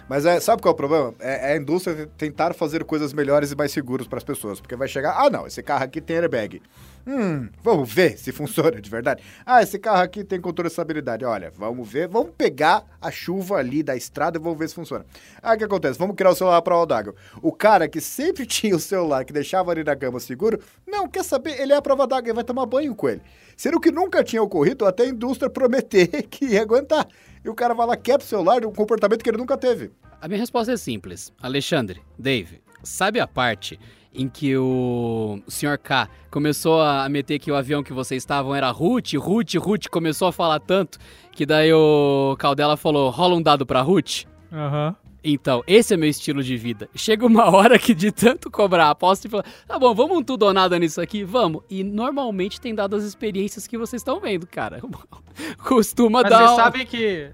S2: Mas é, sabe qual é o problema? É, é a indústria tentar fazer coisas melhores e mais seguras para as pessoas. Porque vai chegar, ah, não, esse carro aqui tem airbag. Hum, vamos ver se funciona de verdade. Ah, esse carro aqui tem controle de estabilidade. Olha, vamos ver, vamos pegar a chuva ali da estrada e vamos ver se funciona. Ah, o que acontece? Vamos criar o celular para prova d'água. O cara que sempre tinha o celular, que deixava ali na cama seguro, não, quer saber? Ele é a prova d'água, ele vai tomar banho com ele. Sendo que nunca tinha ocorrido até a indústria prometer que ia aguentar. E o cara vai lá, quebra o celular de um comportamento que ele nunca teve.
S1: A minha resposta é simples. Alexandre, Dave, sabe a parte em que o, o Sr. K começou a meter que o avião que vocês estavam era Ruth, Ruth, Ruth, começou a falar tanto que daí o Caldela falou, rola um dado pra Ruth?
S4: Aham.
S1: Então, esse é meu estilo de vida. Chega uma hora que de tanto cobrar a aposta e falar, tá bom, vamos um tudo ou nada nisso aqui? Vamos. E normalmente tem dado as experiências que vocês estão vendo, cara. Costuma
S4: Mas
S1: dar...
S4: você
S1: um-
S4: sabe que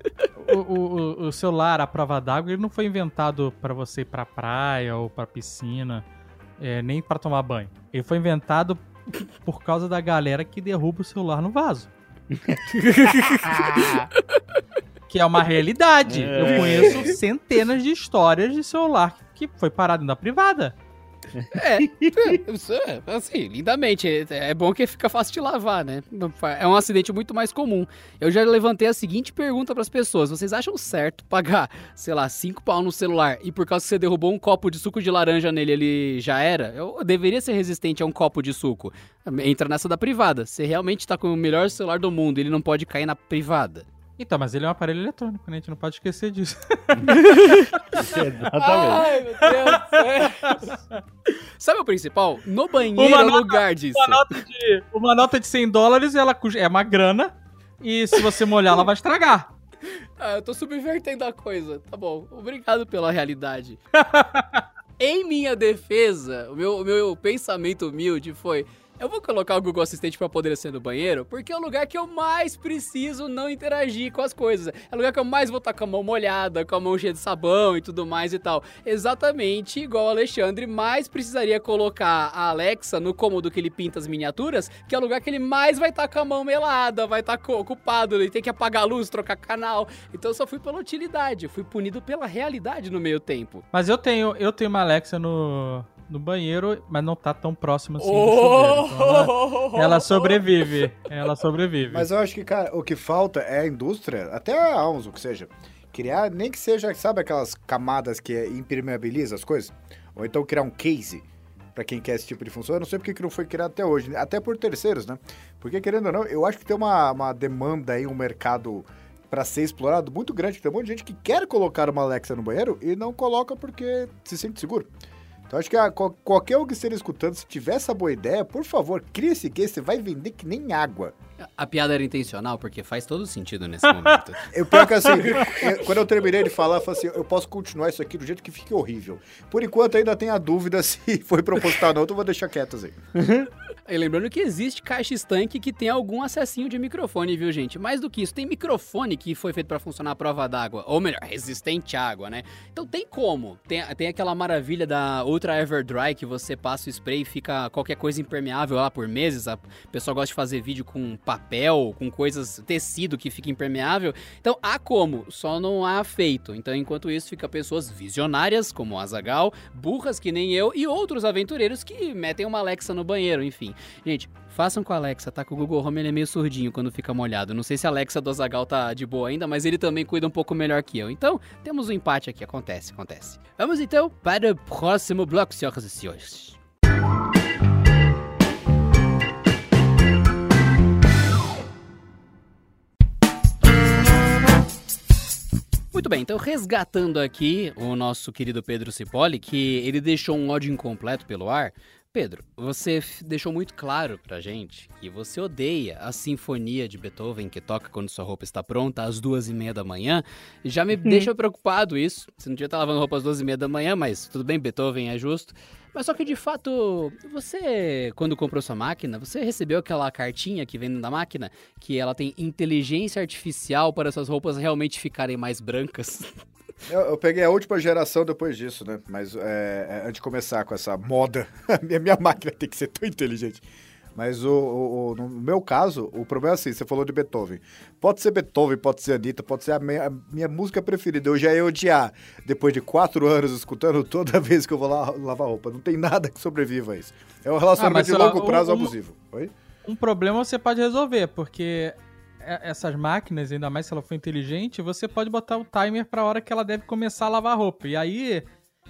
S4: o, o- o celular à prova d'água ele não foi inventado pra você ir pra praia ou pra piscina, é, nem pra tomar banho. Ele foi inventado por causa da galera que derruba o celular no vaso. que é uma realidade.
S3: É.
S4: Eu conheço centenas de histórias de celular que foi parado na privada.
S1: É, isso é, assim, lindamente. É, é bom que fica fácil de lavar, né? É um acidente muito mais comum. Eu já levantei a seguinte pergunta pras pessoas: vocês acham certo pagar, sei lá, 5 pau no celular e por causa que você derrubou um copo de suco de laranja nele, ele já era? Eu deveria ser resistente a um copo de suco. Entra nessa da privada. Você realmente tá com o melhor celular do mundo, ele não pode cair na privada.
S4: Então, mas ele é um aparelho eletrônico, né? A gente não pode esquecer disso.
S3: Exatamente.
S1: Ai, meu Deus do céu. Sabe o principal? No banheiro
S4: Uma
S1: é
S4: nota-
S1: lugar disso.
S4: Uma nota de, uma nota de 100 dólares ela é uma grana. E se você molhar, ela vai estragar.
S1: Ah, eu tô subvertendo a coisa. Tá bom. Obrigado pela realidade. em minha defesa, o meu, o meu pensamento humilde foi. Eu vou colocar o Google Assistente pra poder ser no banheiro, porque é o lugar que eu mais preciso não interagir com as coisas. É o lugar que eu mais vou estar com a mão molhada, com a mão cheia de sabão e tudo mais e tal. Exatamente igual o Alexandre mais precisaria colocar a Alexa no cômodo que ele pinta as miniaturas, que é o lugar que ele mais vai estar com a mão melada, vai estar ocupado, ele tem que apagar a luz, trocar canal. Então eu só fui pela utilidade, fui punido pela realidade no meio tempo.
S4: Mas eu tenho, eu tenho uma Alexa no, no banheiro, mas não tá tão próximo assim do
S1: Oh!
S4: chuveiro. Então ela, ela sobrevive. Ela sobrevive.
S2: Mas eu acho que, cara, o que falta é a indústria, até a Almos, o que seja, criar, nem que seja, sabe aquelas camadas que impermeabiliza as coisas? Ou então criar um case pra quem quer esse tipo de função. Eu não sei porque que não foi criado até hoje, até por terceiros, né? Porque, querendo ou não, eu acho que tem uma, uma demanda aí, um mercado pra ser explorado muito grande. Tem um monte de gente que quer colocar uma Alexa no banheiro e não coloca porque se sente seguro. Então acho que a, qual- qualquer um que esteja escutando, se tiver essa boa ideia, por favor, crie esse case, você vai vender que nem água.
S1: A piada era intencional, porque faz todo sentido nesse momento.
S2: Eu pior que assim, eu- quando eu terminei de falar, eu falei assim, eu posso continuar isso aqui do jeito que fique horrível. Por enquanto ainda tem a dúvida se foi proposital ou não, então eu vou deixar quieto assim.
S1: E lembrando que existe caixa estanque que tem algum acessinho de microfone, viu, gente? Mais do que isso, tem microfone que foi feito pra funcionar à prova d'água, ou melhor, resistente à água, né? Então tem como. Tem, tem aquela maravilha da Ultra Everdry que você passa o spray e fica qualquer coisa impermeável lá por meses. A pessoa gosta de fazer vídeo com papel, com coisas, tecido que fica impermeável. Então há como, só não há feito. Então enquanto isso fica pessoas visionárias, como o Azagal, burras que nem eu e outros aventureiros que metem uma Alexa no banheiro, enfim. Pouquinho. Gente, façam com a Alexa, tá? Que o Google Home ele é meio surdinho quando fica molhado. Não sei se a Alexa do Azagal tá de boa ainda, mas ele também cuida um pouco melhor que eu. Então, temos um empate aqui. Acontece, acontece. Vamos então para o próximo bloco, senhoras e senhores. Muito bem, então resgatando aqui o nosso querido Pedro Cipoli, que ele deixou um ódio incompleto pelo ar. Pedro, você deixou muito claro pra gente que você odeia a sinfonia de Beethoven que toca quando sua roupa está pronta às duas e meia da manhã. Já me deixa preocupado isso. Você não devia estar lavando roupa às duas e meia da manhã, mas tudo bem, Beethoven é justo. Mas só que de fato, você, quando comprou sua máquina, você recebeu aquela cartinha que vem da máquina que ela tem inteligência artificial para suas roupas realmente ficarem mais brancas?
S2: Eu, eu peguei a última geração depois disso, né? Mas é, é, antes de começar com essa moda, a minha, minha máquina tem que ser tão inteligente. Mas o, o- o- no meu caso, o problema é assim, você falou de Beethoven. Pode ser Beethoven, pode ser Anitta, pode ser a minha, a minha música preferida. Eu já ia odiar, depois de quatro anos escutando toda vez que eu vou lá lavar roupa. Não tem nada que sobreviva a isso. É um
S4: Ah,
S2: relacionamento
S4: mas
S2: de
S4: lá,
S2: longo prazo
S4: um-
S2: abusivo. Oi?
S4: Um problema você pode resolver, porque essas máquinas, ainda mais se ela for inteligente, você pode botar o timer pra hora que ela deve começar a lavar a roupa. E aí,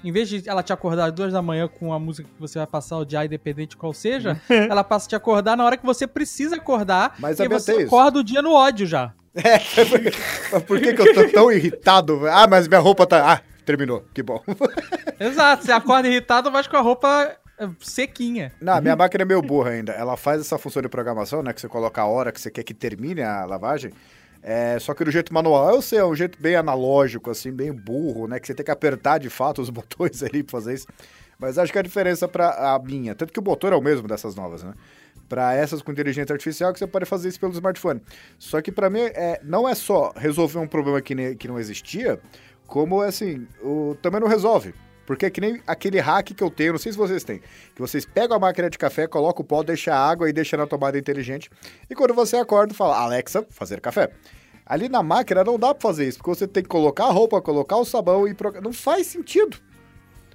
S4: em vez de ela te acordar às duas da manhã com a música que você vai passar o dia, independente qual seja, ela passa a te acordar na hora que você precisa acordar.
S2: Mas
S4: e você
S2: Beatriz-
S4: acorda o dia no ódio já.
S2: É, mas por que, que eu tô tão irritado? Ah, mas minha roupa tá. Ah, terminou. Que bom.
S4: Exato, você acorda irritado, mas com a roupa sequinha.
S2: Não, minha máquina é meio burra ainda. Ela faz essa função de programação, né? Que você coloca a hora que você quer que termine a lavagem. É, só que do jeito manual, eu sei, é um jeito bem analógico, assim, bem burro, né? Que você tem que apertar de fato os botões ali pra fazer isso. Mas acho que a diferença pra a minha, tanto que o motor é o mesmo dessas novas, né? Pra essas com inteligência artificial, que você pode fazer isso pelo smartphone. Só que pra mim, é, não é só resolver um problema que, ne- que não existia, como, assim, o, também não resolve. Porque é que nem aquele hack que eu tenho, não sei se vocês têm, que vocês pegam a máquina de café, colocam o pó, deixa a água e deixa na tomada inteligente, e quando você acorda, fala, Alexa, fazer café. Ali na máquina não dá pra fazer isso, porque você tem que colocar a roupa, colocar o sabão e... Não faz sentido.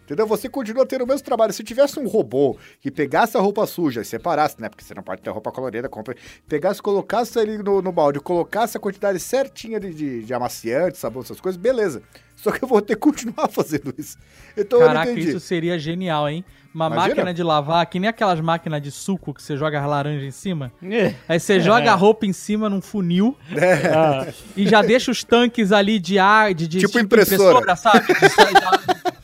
S2: Entendeu? Você continua tendo o mesmo trabalho. Se tivesse um robô que pegasse a roupa suja e separasse, né? Porque você não pode ter roupa colorida, compra. Pegasse, colocasse ali no, no balde, colocasse a quantidade certinha de, de, de amaciante, sabão, essas coisas, beleza. Só que eu vou ter que continuar fazendo isso. Então eu
S4: Caraca,
S2: não entendi.
S4: isso seria genial, hein? Uma
S2: Imagina.
S4: máquina de lavar, que nem aquelas máquinas de suco que você joga as laranjas em cima.
S3: É.
S4: Aí você joga a roupa em cima num funil
S3: Ah,
S4: e já deixa os tanques ali de ar, de, de
S2: Tipo impressora.
S4: sabe? De, sa-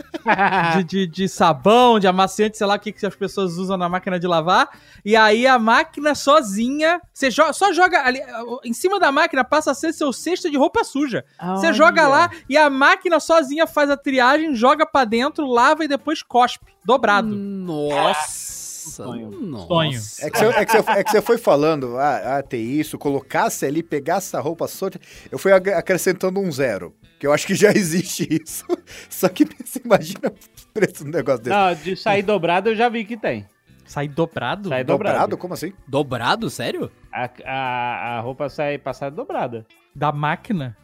S4: de, de- de sabão, de amaciante, sei lá o que, que as pessoas usam na máquina de lavar. E aí a máquina sozinha, você jo- só joga ali, em cima da máquina passa a ser seu cesto de roupa suja. Você joga lá e a máquina sozinha faz a triagem, joga pra dentro, lava e depois cospe, dobrado.
S1: Nossa!
S3: Sonho.
S4: Sonho.
S2: É que, você, é, que você, é que você foi falando, ah, ah, ter isso, colocasse ali, pegasse a roupa solta. Eu fui acrescentando um zero. Que eu acho que já existe isso. Só que você imagina o preço do negócio desse.
S3: Não, de sair dobrado eu já vi que tem.
S4: Sai dobrado?
S3: Sai
S2: Dobrado?
S3: dobrado.
S2: Como assim?
S1: Dobrado? Sério?
S3: A, a, a roupa sai passada dobrada.
S4: Da máquina?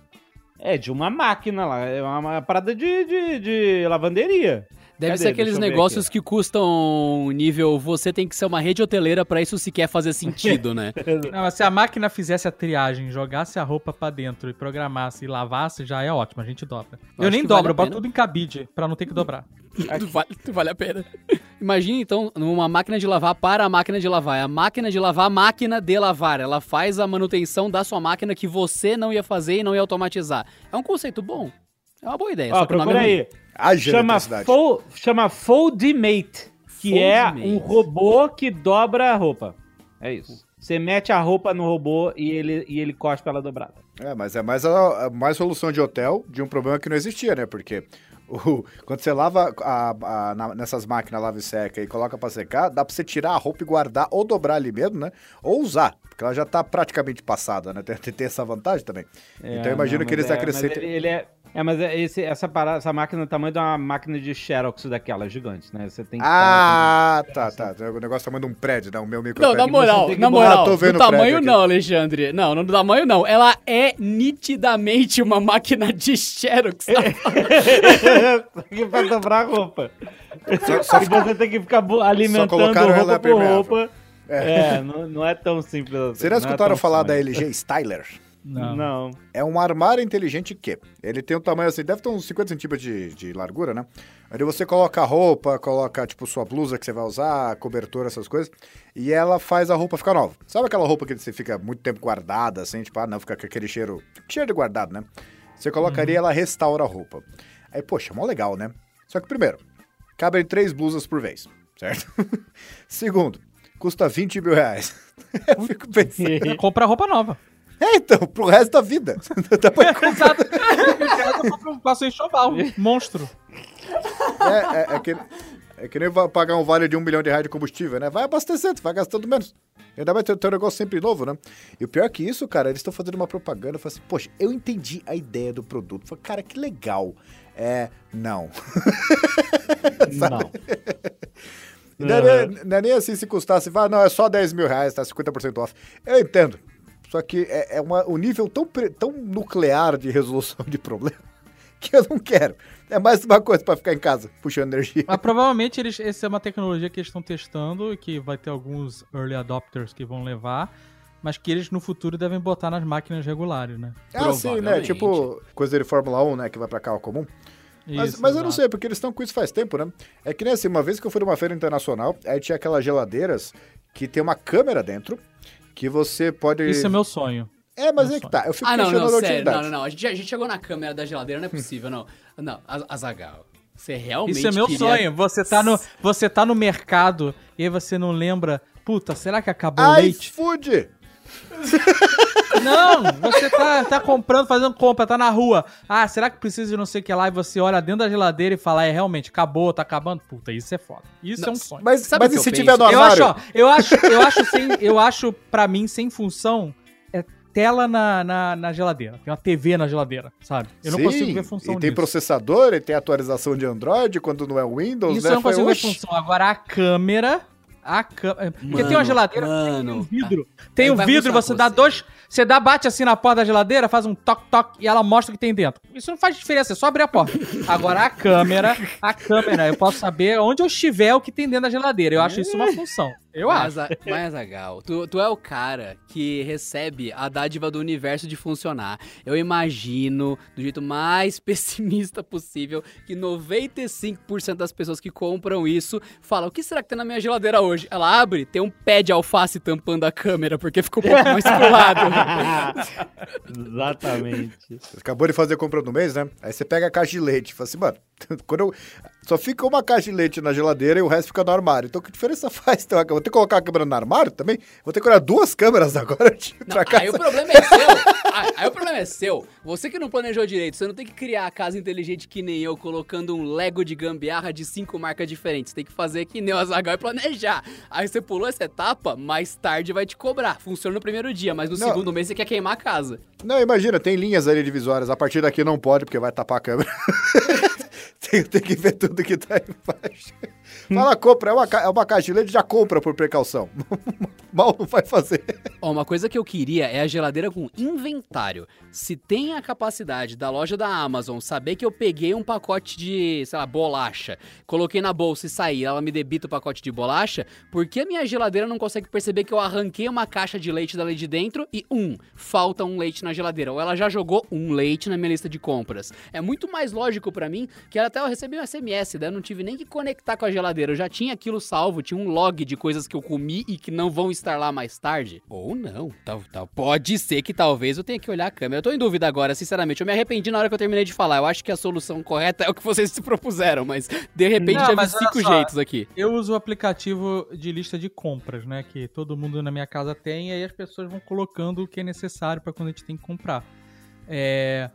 S3: É, de uma máquina lá. É uma, uma parada de, de, de lavanderia.
S1: Deve
S3: Cadê?
S1: ser aqueles
S3: eu
S1: negócios
S3: aqui.
S1: que custam nível. Você tem que ser uma rede hoteleira pra isso sequer fazer sentido, né?
S4: Não, mas se a máquina fizesse a triagem, jogasse a roupa pra dentro e programasse e lavasse, já é ótimo, a gente dobra. Eu,
S1: acho
S4: nem dobro,
S1: vale
S4: eu boto tudo em cabide, pra não ter que dobrar.
S1: vale, vale a pena. Imagina então uma máquina de lavar para a máquina de lavar. É a máquina de lavar a máquina de lavar. Ela faz a manutenção da sua máquina que você não ia fazer e não ia automatizar. É um conceito bom. É uma boa ideia.
S3: Ó,
S1: só que o nome
S3: procura
S1: é ruim.
S2: Haja
S3: Chama,
S2: eletricidade.
S3: Fo chama Foldmate, que é um robô que dobra a roupa. É isso. Você mete a roupa no robô e ele, e ele cospe ela dobrada.
S2: É, mas é mais, a, a- mais solução de hotel de um problema que não existia, né? Porque o- quando você lava a- a- na- nessas máquinas lava e seca e coloca pra secar, dá pra você tirar a roupa e guardar ou dobrar ali mesmo, né? Ou usar, porque ela já tá praticamente passada, né? Tem, tem essa vantagem também. então eu imagino
S3: não,
S2: que eles
S3: é-
S2: acrescentem...
S3: Ele, ele é, é, mas é esse, essa, parada, essa máquina é do tamanho de uma máquina de Xerox daquelas gigantes, né? Você tem que
S2: Ah, tá, tá. O negócio tamanho de um prédio, né? O meu micro
S1: Não, na moral,
S3: que
S1: na moral,
S2: tô vendo
S1: no
S2: o prédio
S1: tamanho
S2: aqui.
S1: não, Alexandre. Não, no tamanho não. Ela é nitidamente uma máquina de Xerox. tá?
S3: que pra dobrar a roupa.
S2: Só, só
S3: E você tem que ficar alimentando roupa por roupa É, não, não é tão simples assim.
S2: Vocês já
S3: não é
S2: escutaram
S3: tão
S2: falar da
S3: sonho.
S2: LG Styler?
S4: Não.
S3: Não.
S2: É um armário inteligente que ele tem um tamanho assim, deve ter uns 50 centímetros de, de largura, né? Onde você coloca a roupa, coloca tipo sua blusa que você vai usar, cobertor, essas coisas, e ela faz a roupa ficar nova. Sabe aquela roupa que você fica muito tempo guardada, assim, tipo, ah, não, fica com aquele cheiro, cheiro de guardado, né? Você colocaria, ela restaura a roupa. Aí, poxa, mó legal, né? Só que primeiro, cabem três blusas por vez, certo? Segundo, custa 20 mil reais. Eu fico pensando.
S4: Compra roupa nova.
S2: É, então, pro resto da vida. Dá pra
S4: Exato. Um passo enxoval. Monstro.
S2: É, é, é que, é que nem vai pagar um vale de um milhão de reais de combustível, né? Vai abastecendo, vai gastando menos. Ainda vai ter, ter um negócio sempre novo, né? E o pior que isso, cara, eles estão fazendo uma propaganda. Eu falei assim, poxa, eu entendi a ideia do produto. Falei, cara, que legal. É, não.
S3: Não.
S2: Não, é, nem- não é nem assim se custasse, vai, não, é só 10 mil reais, tá 50% off. Eu entendo. Só que é, é uma, um nível tão, tão nuclear de resolução de problema que eu não quero. É mais uma coisa pra ficar em casa, puxando energia.
S4: Mas provavelmente eles, essa é uma tecnologia que eles estão testando e que vai ter alguns early adopters que vão levar, mas que eles no futuro devem botar nas máquinas regulares, né?
S2: Ah, sim, né? Tipo, coisa de Fórmula 1, né? Que vai pra carro comum. Mas,
S4: Isso,
S2: mas eu não sei, porque eles estão com isso faz tempo, né? É que nem assim, uma vez que eu fui numa feira internacional, aí tinha aquelas geladeiras que tem uma câmera dentro, que você pode...
S4: Isso é meu sonho.
S2: É, mas
S4: meu
S2: é que tá, eu fico
S1: Ah, não, não,
S2: a
S1: sério.
S2: utilidade.
S1: Não, não, não. A gente, a gente chegou na câmera da geladeira, não é possível, não. Não, Az- Azagal. Você realmente
S4: Isso é meu
S1: queria-
S4: sonho. Você tá, no, você tá no mercado e aí você não lembra, puta, será que acabou o
S2: Ai,
S4: leite?
S2: food!
S4: Não, você tá, tá comprando, fazendo compra, tá na rua. Ah, será que precisa de não sei o que lá? E você olha dentro da geladeira e fala, é, realmente, acabou, tá acabando. Puta, isso é foda. Isso é um sonho.
S2: Mas,
S1: Sabe
S2: mas e
S1: que
S2: se
S1: eu
S2: tiver no
S4: Eu
S2: armário?
S4: acho, ó, eu acho, eu acho sem, eu acho pra mim sem função é tela na, na, na geladeira. Tem uma TV na geladeira, sabe? Eu não
S2: Sim,
S4: consigo ver função
S2: E tem
S4: disso.
S2: processador, e tem atualização de Android, quando não é Windows,
S4: Isso
S2: né?
S4: eu não consigo
S2: Foi,
S4: ver
S2: oxe,
S4: função. Agora a câmera, a câmera, porque tem uma
S1: Mano,
S4: geladeira tem
S1: mano.
S4: um vidro, tem
S1: Aí
S4: um vidro, você dá
S1: você.
S4: dois, você dá bate assim na porta da geladeira, faz um toque toque e ela mostra o que tem dentro. Isso não faz diferença, é só abrir a porta. Agora a câmera, a câmera, eu posso saber onde eu estiver o que tem dentro da geladeira. Eu acho isso uma função. Eu
S1: mas,
S4: acho.
S1: a- Mas, Agal, tu, tu é o cara que recebe a dádiva do universo de funcionar. Eu imagino, do jeito mais pessimista possível, que 95% das pessoas que compram isso falam: o que será que tem na minha geladeira hoje? Ela abre, tem um pé de alface tampando a câmera, porque ficou um pouco mais pro lado.
S3: Exatamente.
S2: Você acabou de fazer a compra do mês, né? Aí você pega a caixa de leite. Fala assim, mano, quando eu... só fica uma caixa de leite na geladeira e o resto fica no armário. Então que diferença faz? Então, vou ter que colocar a câmera no armário também? Vou ter que olhar duas câmeras agora
S1: Não,
S2: pra casa.
S1: aí o problema é seu. Aí, aí o problema é seu. Você que não planejou direito, você não tem que criar a casa inteligente que nem eu, colocando um Lego de gambiarra de cinco marcas diferentes. Tem que fazer que nem o Azaghal e planejar. Aí você pulou essa etapa, mais tarde vai te cobrar. Funciona no primeiro dia, mas no
S2: Não.
S1: segundo mês você quer queimar a casa.
S2: Não, imagina, tem linhas ali divisórias. A partir daqui não pode, porque vai tapar a câmera. tem, tem que ver tudo que tá embaixo. Fala, compra, é uma, é uma caixa de leite, já compra por precaução. Mal não vai fazer.
S1: Ó, uma coisa que eu queria é a geladeira com inventário. Se tem a capacidade da loja da Amazon saber que eu peguei um pacote de, sei lá, bolacha, coloquei na bolsa e saí, ela me debita o pacote de bolacha, por que a minha geladeira não consegue perceber que eu arranquei uma caixa de leite dali de dentro e, um, falta um leite na geladeira? Ou ela já jogou um leite na minha lista de compras? É muito mais lógico pra mim que até eu recebi um SMS, daí eu não tive nem que conectar com a geladeira, eu já tinha aquilo salvo, tinha um log de coisas que eu comi e que não vão estar lá mais tarde. Ou não, tal, tal. Pode ser que talvez eu tenha que olhar a câmera. Eu tô em dúvida agora, sinceramente. Eu me arrependi na hora que eu terminei de falar. Eu acho que a solução correta é o que vocês se propuseram, mas de repente
S4: Não,
S1: já vi cinco
S4: só.
S1: jeitos aqui.
S4: Eu uso o aplicativo de lista de compras, né? Que todo mundo na minha casa tem, e aí as pessoas vão colocando o que é necessário para quando a gente tem que comprar. É-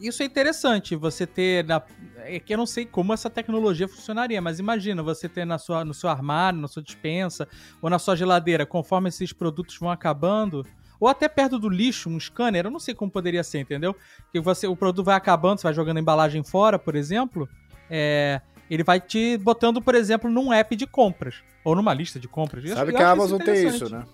S4: Isso é interessante, você ter. Na... É que eu não sei como essa tecnologia funcionaria, mas imagina você ter na sua, no seu armário, na sua dispensa, ou na sua geladeira, conforme esses produtos vão acabando. Ou até perto do lixo, um scanner, eu não sei como poderia ser, entendeu? Que você, o produto vai acabando, você vai jogando a embalagem fora, por exemplo. É, ele vai te botando, por exemplo, num app de compras. Ou numa lista de compras.
S2: Sabe que
S4: eu
S2: a Amazon tem isso, né?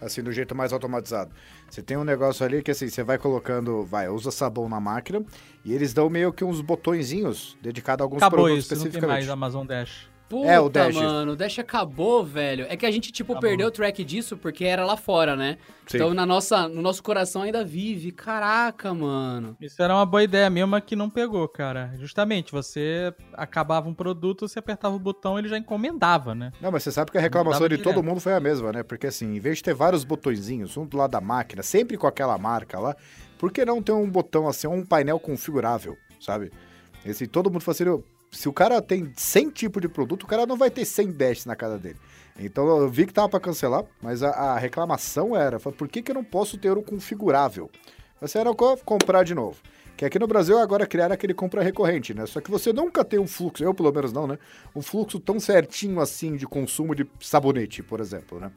S2: Assim, do jeito mais automatizado. Você tem um negócio ali que assim, você vai colocando, vai, usa sabão na máquina e eles dão meio que uns botõezinhos dedicados a alguns
S4: Acabou
S2: produtos
S4: isso, não tem
S2: especificamente.
S4: mais Amazon Dash.
S1: Puta,
S2: É, o Dash.
S1: mano, o Dash acabou, velho. É que a gente, tipo,
S4: Acabou.
S1: perdeu o track disso porque era lá fora, né?
S2: Sim.
S1: Então na nossa, no nosso coração ainda vive. Caraca, mano.
S4: Isso era uma boa ideia mesmo, que não pegou, cara. Justamente, você acabava um produto, você apertava o botão ele já encomendava, né?
S2: Não, mas você sabe que a reclamação de todo
S4: direto.
S2: mundo foi a mesma, né? Porque assim, em vez de ter vários botõezinhos, um do lado da máquina, sempre com aquela marca lá, por que não ter um botão assim, um painel configurável, sabe? Esse, todo mundo fala assim, "Ô, se o cara tem 100 tipos de produto, o cara não vai ter 100 dashes na casa dele. Então eu vi que tava pra cancelar, mas a, a reclamação era, por que, que eu não posso ter um configurável? Você era co- comprar de novo. Que aqui no Brasil agora criaram aquele compra recorrente, né? Só que você nunca tem um fluxo, eu pelo menos não, né? Um fluxo tão certinho assim de consumo de sabonete, por exemplo, né?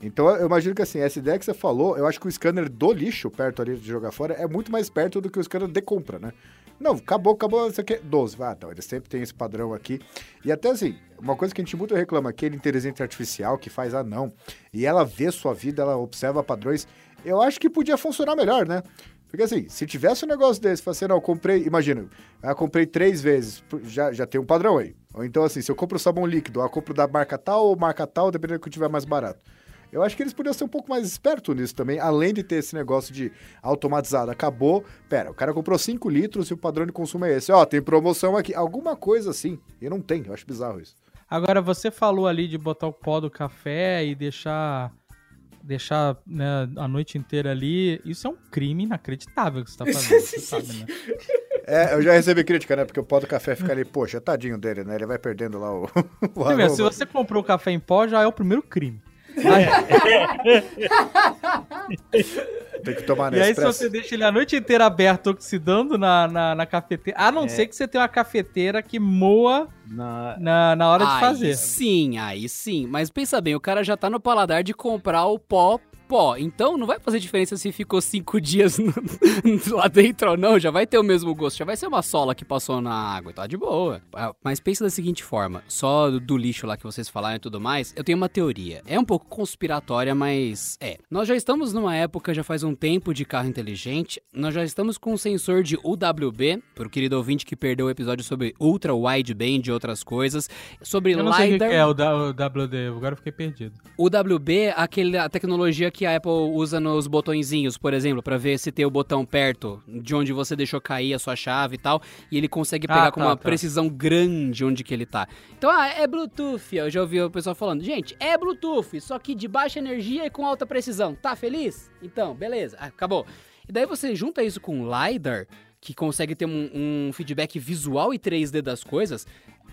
S2: Então eu imagino que assim, essa ideia que você falou, eu acho que o scanner do lixo, perto ali de jogar fora, é muito mais perto do que o scanner de compra, né? Não, acabou, acabou, isso aqui é 12. Ah, então, ele sempre tem esse padrão aqui. E até assim, uma coisa que a gente muito reclama aqui, é a inteligência artificial que faz, ah, não. E ela vê sua vida, ela observa padrões. Eu acho que podia funcionar melhor, né? Porque assim, se tivesse um negócio desse, fala assim, não, eu comprei, imagina, eu comprei três vezes, já, já tem um padrão aí. Ou então assim, se eu compro sabão líquido, eu compro da marca tal ou marca tal, dependendo do que tiver mais barato. Eu acho que eles podiam ser um pouco mais espertos nisso também, além de ter esse negócio de automatizado. Acabou, pera, o cara comprou 5 litros e o padrão de consumo é esse. Ó, tem promoção aqui. Alguma coisa assim. E não tem, eu acho bizarro isso.
S4: Agora, você falou ali de botar o pó do café e deixar deixar né, a noite inteira ali. Isso é um crime inacreditável que você tá fazendo, você sabe, né?
S2: É, eu já recebi crítica, né? Porque o pó do café fica ali, poxa, tadinho dele, né? Ele vai perdendo lá o, o
S4: vê, se você comprou café em pó, já é o primeiro crime.
S2: Tem que tomar
S4: E aí, se você deixa ele a noite inteira aberto, oxidando na, na, na cafeteira. A não
S3: É.
S4: ser que você tenha uma cafeteira que moa
S3: Na...
S4: na, na hora de
S1: aí
S4: fazer.
S1: sim, aí sim. Mas pensa bem, o cara já tá no paladar de comprar o pó pó. Então não vai fazer diferença se ficou cinco dias no- lá dentro ou não. Já vai ter o mesmo gosto. Já vai ser uma sola que passou na água. Tá de boa. Ah, Mas pensa da seguinte forma: só do, do lixo lá que vocês falaram e tudo mais, eu tenho uma teoria. É um pouco conspiratória, mas é. Nós já estamos numa época, já faz um tempo, de carro inteligente. Nós já estamos com um sensor de UWB, pro querido ouvinte que perdeu o episódio sobre Ultra Wideband e outras coisas. Sobre
S4: Eu não sei o que
S1: LiDAR.
S4: é o, o WD, agora eu fiquei perdido.
S1: O WB, aquele, a tecnologia que a Apple usa nos botõezinhos, por exemplo, pra ver se tem o botão perto de onde você deixou cair a sua chave e tal, e ele consegue pegar
S4: Ah,
S1: com
S4: tá,
S1: uma
S4: tá.
S1: precisão grande onde que ele tá. Então, ah, é Bluetooth. Eu já ouvi o pessoal falando, gente, é Bluetooth, só que de baixa energia e com alta precisão. Tá feliz? Então, beleza. Ah, acabou. E daí você junta isso com LiDAR, que consegue ter um, um feedback visual e 3D das coisas.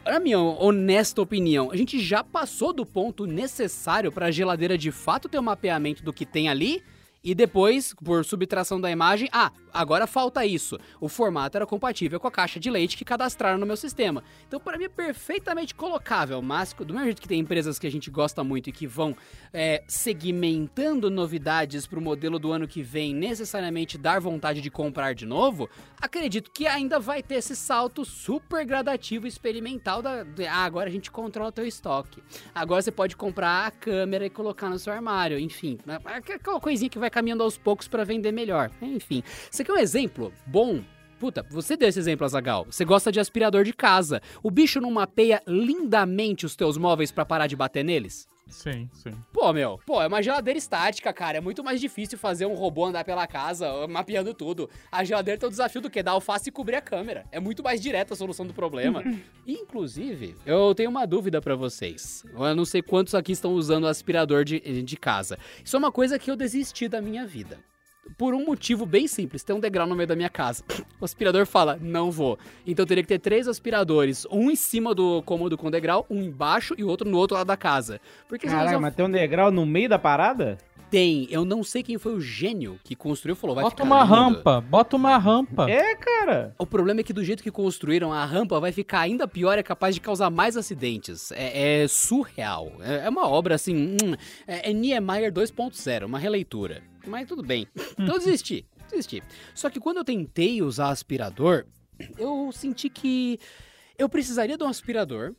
S1: Na minha honesta opinião, a gente já passou do ponto necessário para a geladeira de fato ter um mapeamento do que tem ali e depois, por subtração da imagem, ah, agora falta isso. O formato era compatível com a caixa de leite que cadastraram no meu sistema. Então, para mim, é perfeitamente colocável. Mas, do mesmo jeito que tem empresas que a gente gosta muito e que vão é, segmentando novidades para o modelo do ano que vem necessariamente dar vontade de comprar de novo, acredito que ainda vai ter esse salto super gradativo experimental da. Ah, agora a gente controla o teu estoque. Agora você pode comprar a câmera e colocar no seu armário. Enfim, aquela coisinha que vai caminhando aos poucos para vender melhor. Enfim, você quer um exemplo bom? Puta, você deu esse exemplo, Azagal. Você gosta de aspirador de casa. O bicho não mapeia lindamente os teus móveis para parar de bater neles?
S4: Sim, sim.
S1: Pô, meu, pô, é uma geladeira estática, cara. É muito mais difícil fazer um robô andar pela casa, mapeando tudo. A geladeira tem o desafio do quê? Dar alface e cobrir a câmera. É muito mais direta a solução do problema. Inclusive, eu tenho uma dúvida pra vocês. Eu não sei quantos aqui estão usando aspirador de, de casa. Isso é uma coisa que eu desisti da minha vida. Por um motivo bem simples, tem um degrau no meio da minha casa. O aspirador fala, não vou. Então eu teria que ter três aspiradores, um em cima do cômodo com degrau, um embaixo e o outro no outro lado da casa. Porque
S3: Caralho,
S1: eu-
S3: mas tem um degrau no meio da parada?
S1: tem. Eu não sei quem foi o gênio que construiu e falou, vai
S4: Bota
S1: ficar
S4: uma
S1: lindo.
S4: rampa, bota uma rampa.
S3: É, cara.
S1: O problema é que do jeito que construíram, a rampa vai ficar ainda pior e é capaz de causar mais acidentes. É, é surreal. É, é uma obra assim. hum, é, é Niemeyer 2.0, uma releitura. Mas tudo bem. Então desisti. Desisti. Só que quando eu tentei usar aspirador, eu senti que eu precisaria de um aspirador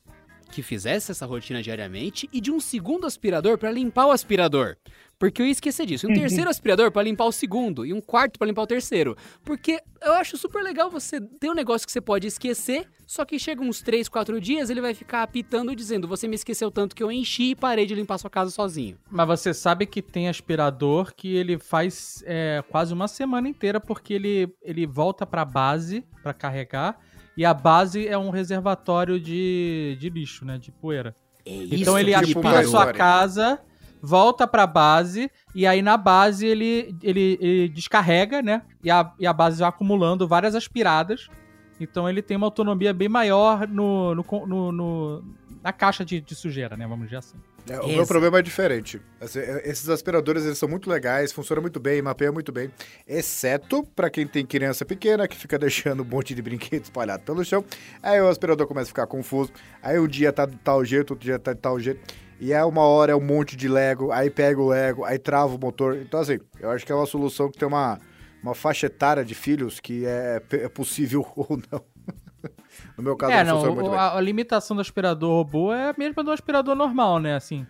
S1: que fizesse essa rotina diariamente e de um segundo aspirador para limpar o aspirador. Porque eu ia esquecer disso. E um terceiro aspirador para limpar o segundo. E um quarto para limpar o terceiro. Porque eu acho super legal você ter um negócio que você pode esquecer, só que chega uns 3, 4 dias, ele vai ficar apitando dizendo: Você me esqueceu tanto que eu enchi e parei de limpar sua casa sozinho.
S4: Mas você sabe que tem aspirador que ele faz é, quase uma semana inteira, porque ele, ele volta pra base para carregar. E a base é um reservatório de, de lixo, né? De poeira. então ele
S2: tipo
S4: aspira a sua casa, volta pra base, e aí na base ele, ele, ele descarrega, né? E a, e a base vai acumulando várias aspiradas. Então ele tem uma autonomia bem maior no, no, no- no- na caixa de, de sujeira, né? Vamos dizer assim.
S2: É, o meu problema é diferente. Assim, é, Esses aspiradores eles são muito legais, funcionam muito bem, mapeiam muito bem, exceto pra quem tem criança pequena que fica deixando um monte de brinquedo espalhado pelo chão. Aí o aspirador começa a ficar confuso. Aí um dia tá de tal jeito, outro dia tá de tal jeito. E é uma hora é um monte de Lego, aí pega o Lego, aí trava o motor. Então, assim, eu acho que é uma solução que tem uma, uma faixa etária de filhos que é, é possível ou não. No meu caso,
S4: é,
S2: não, funciona muito
S4: o-
S2: bem.
S4: a, a limitação do aspirador robô é a mesma do aspirador normal, né? Assim,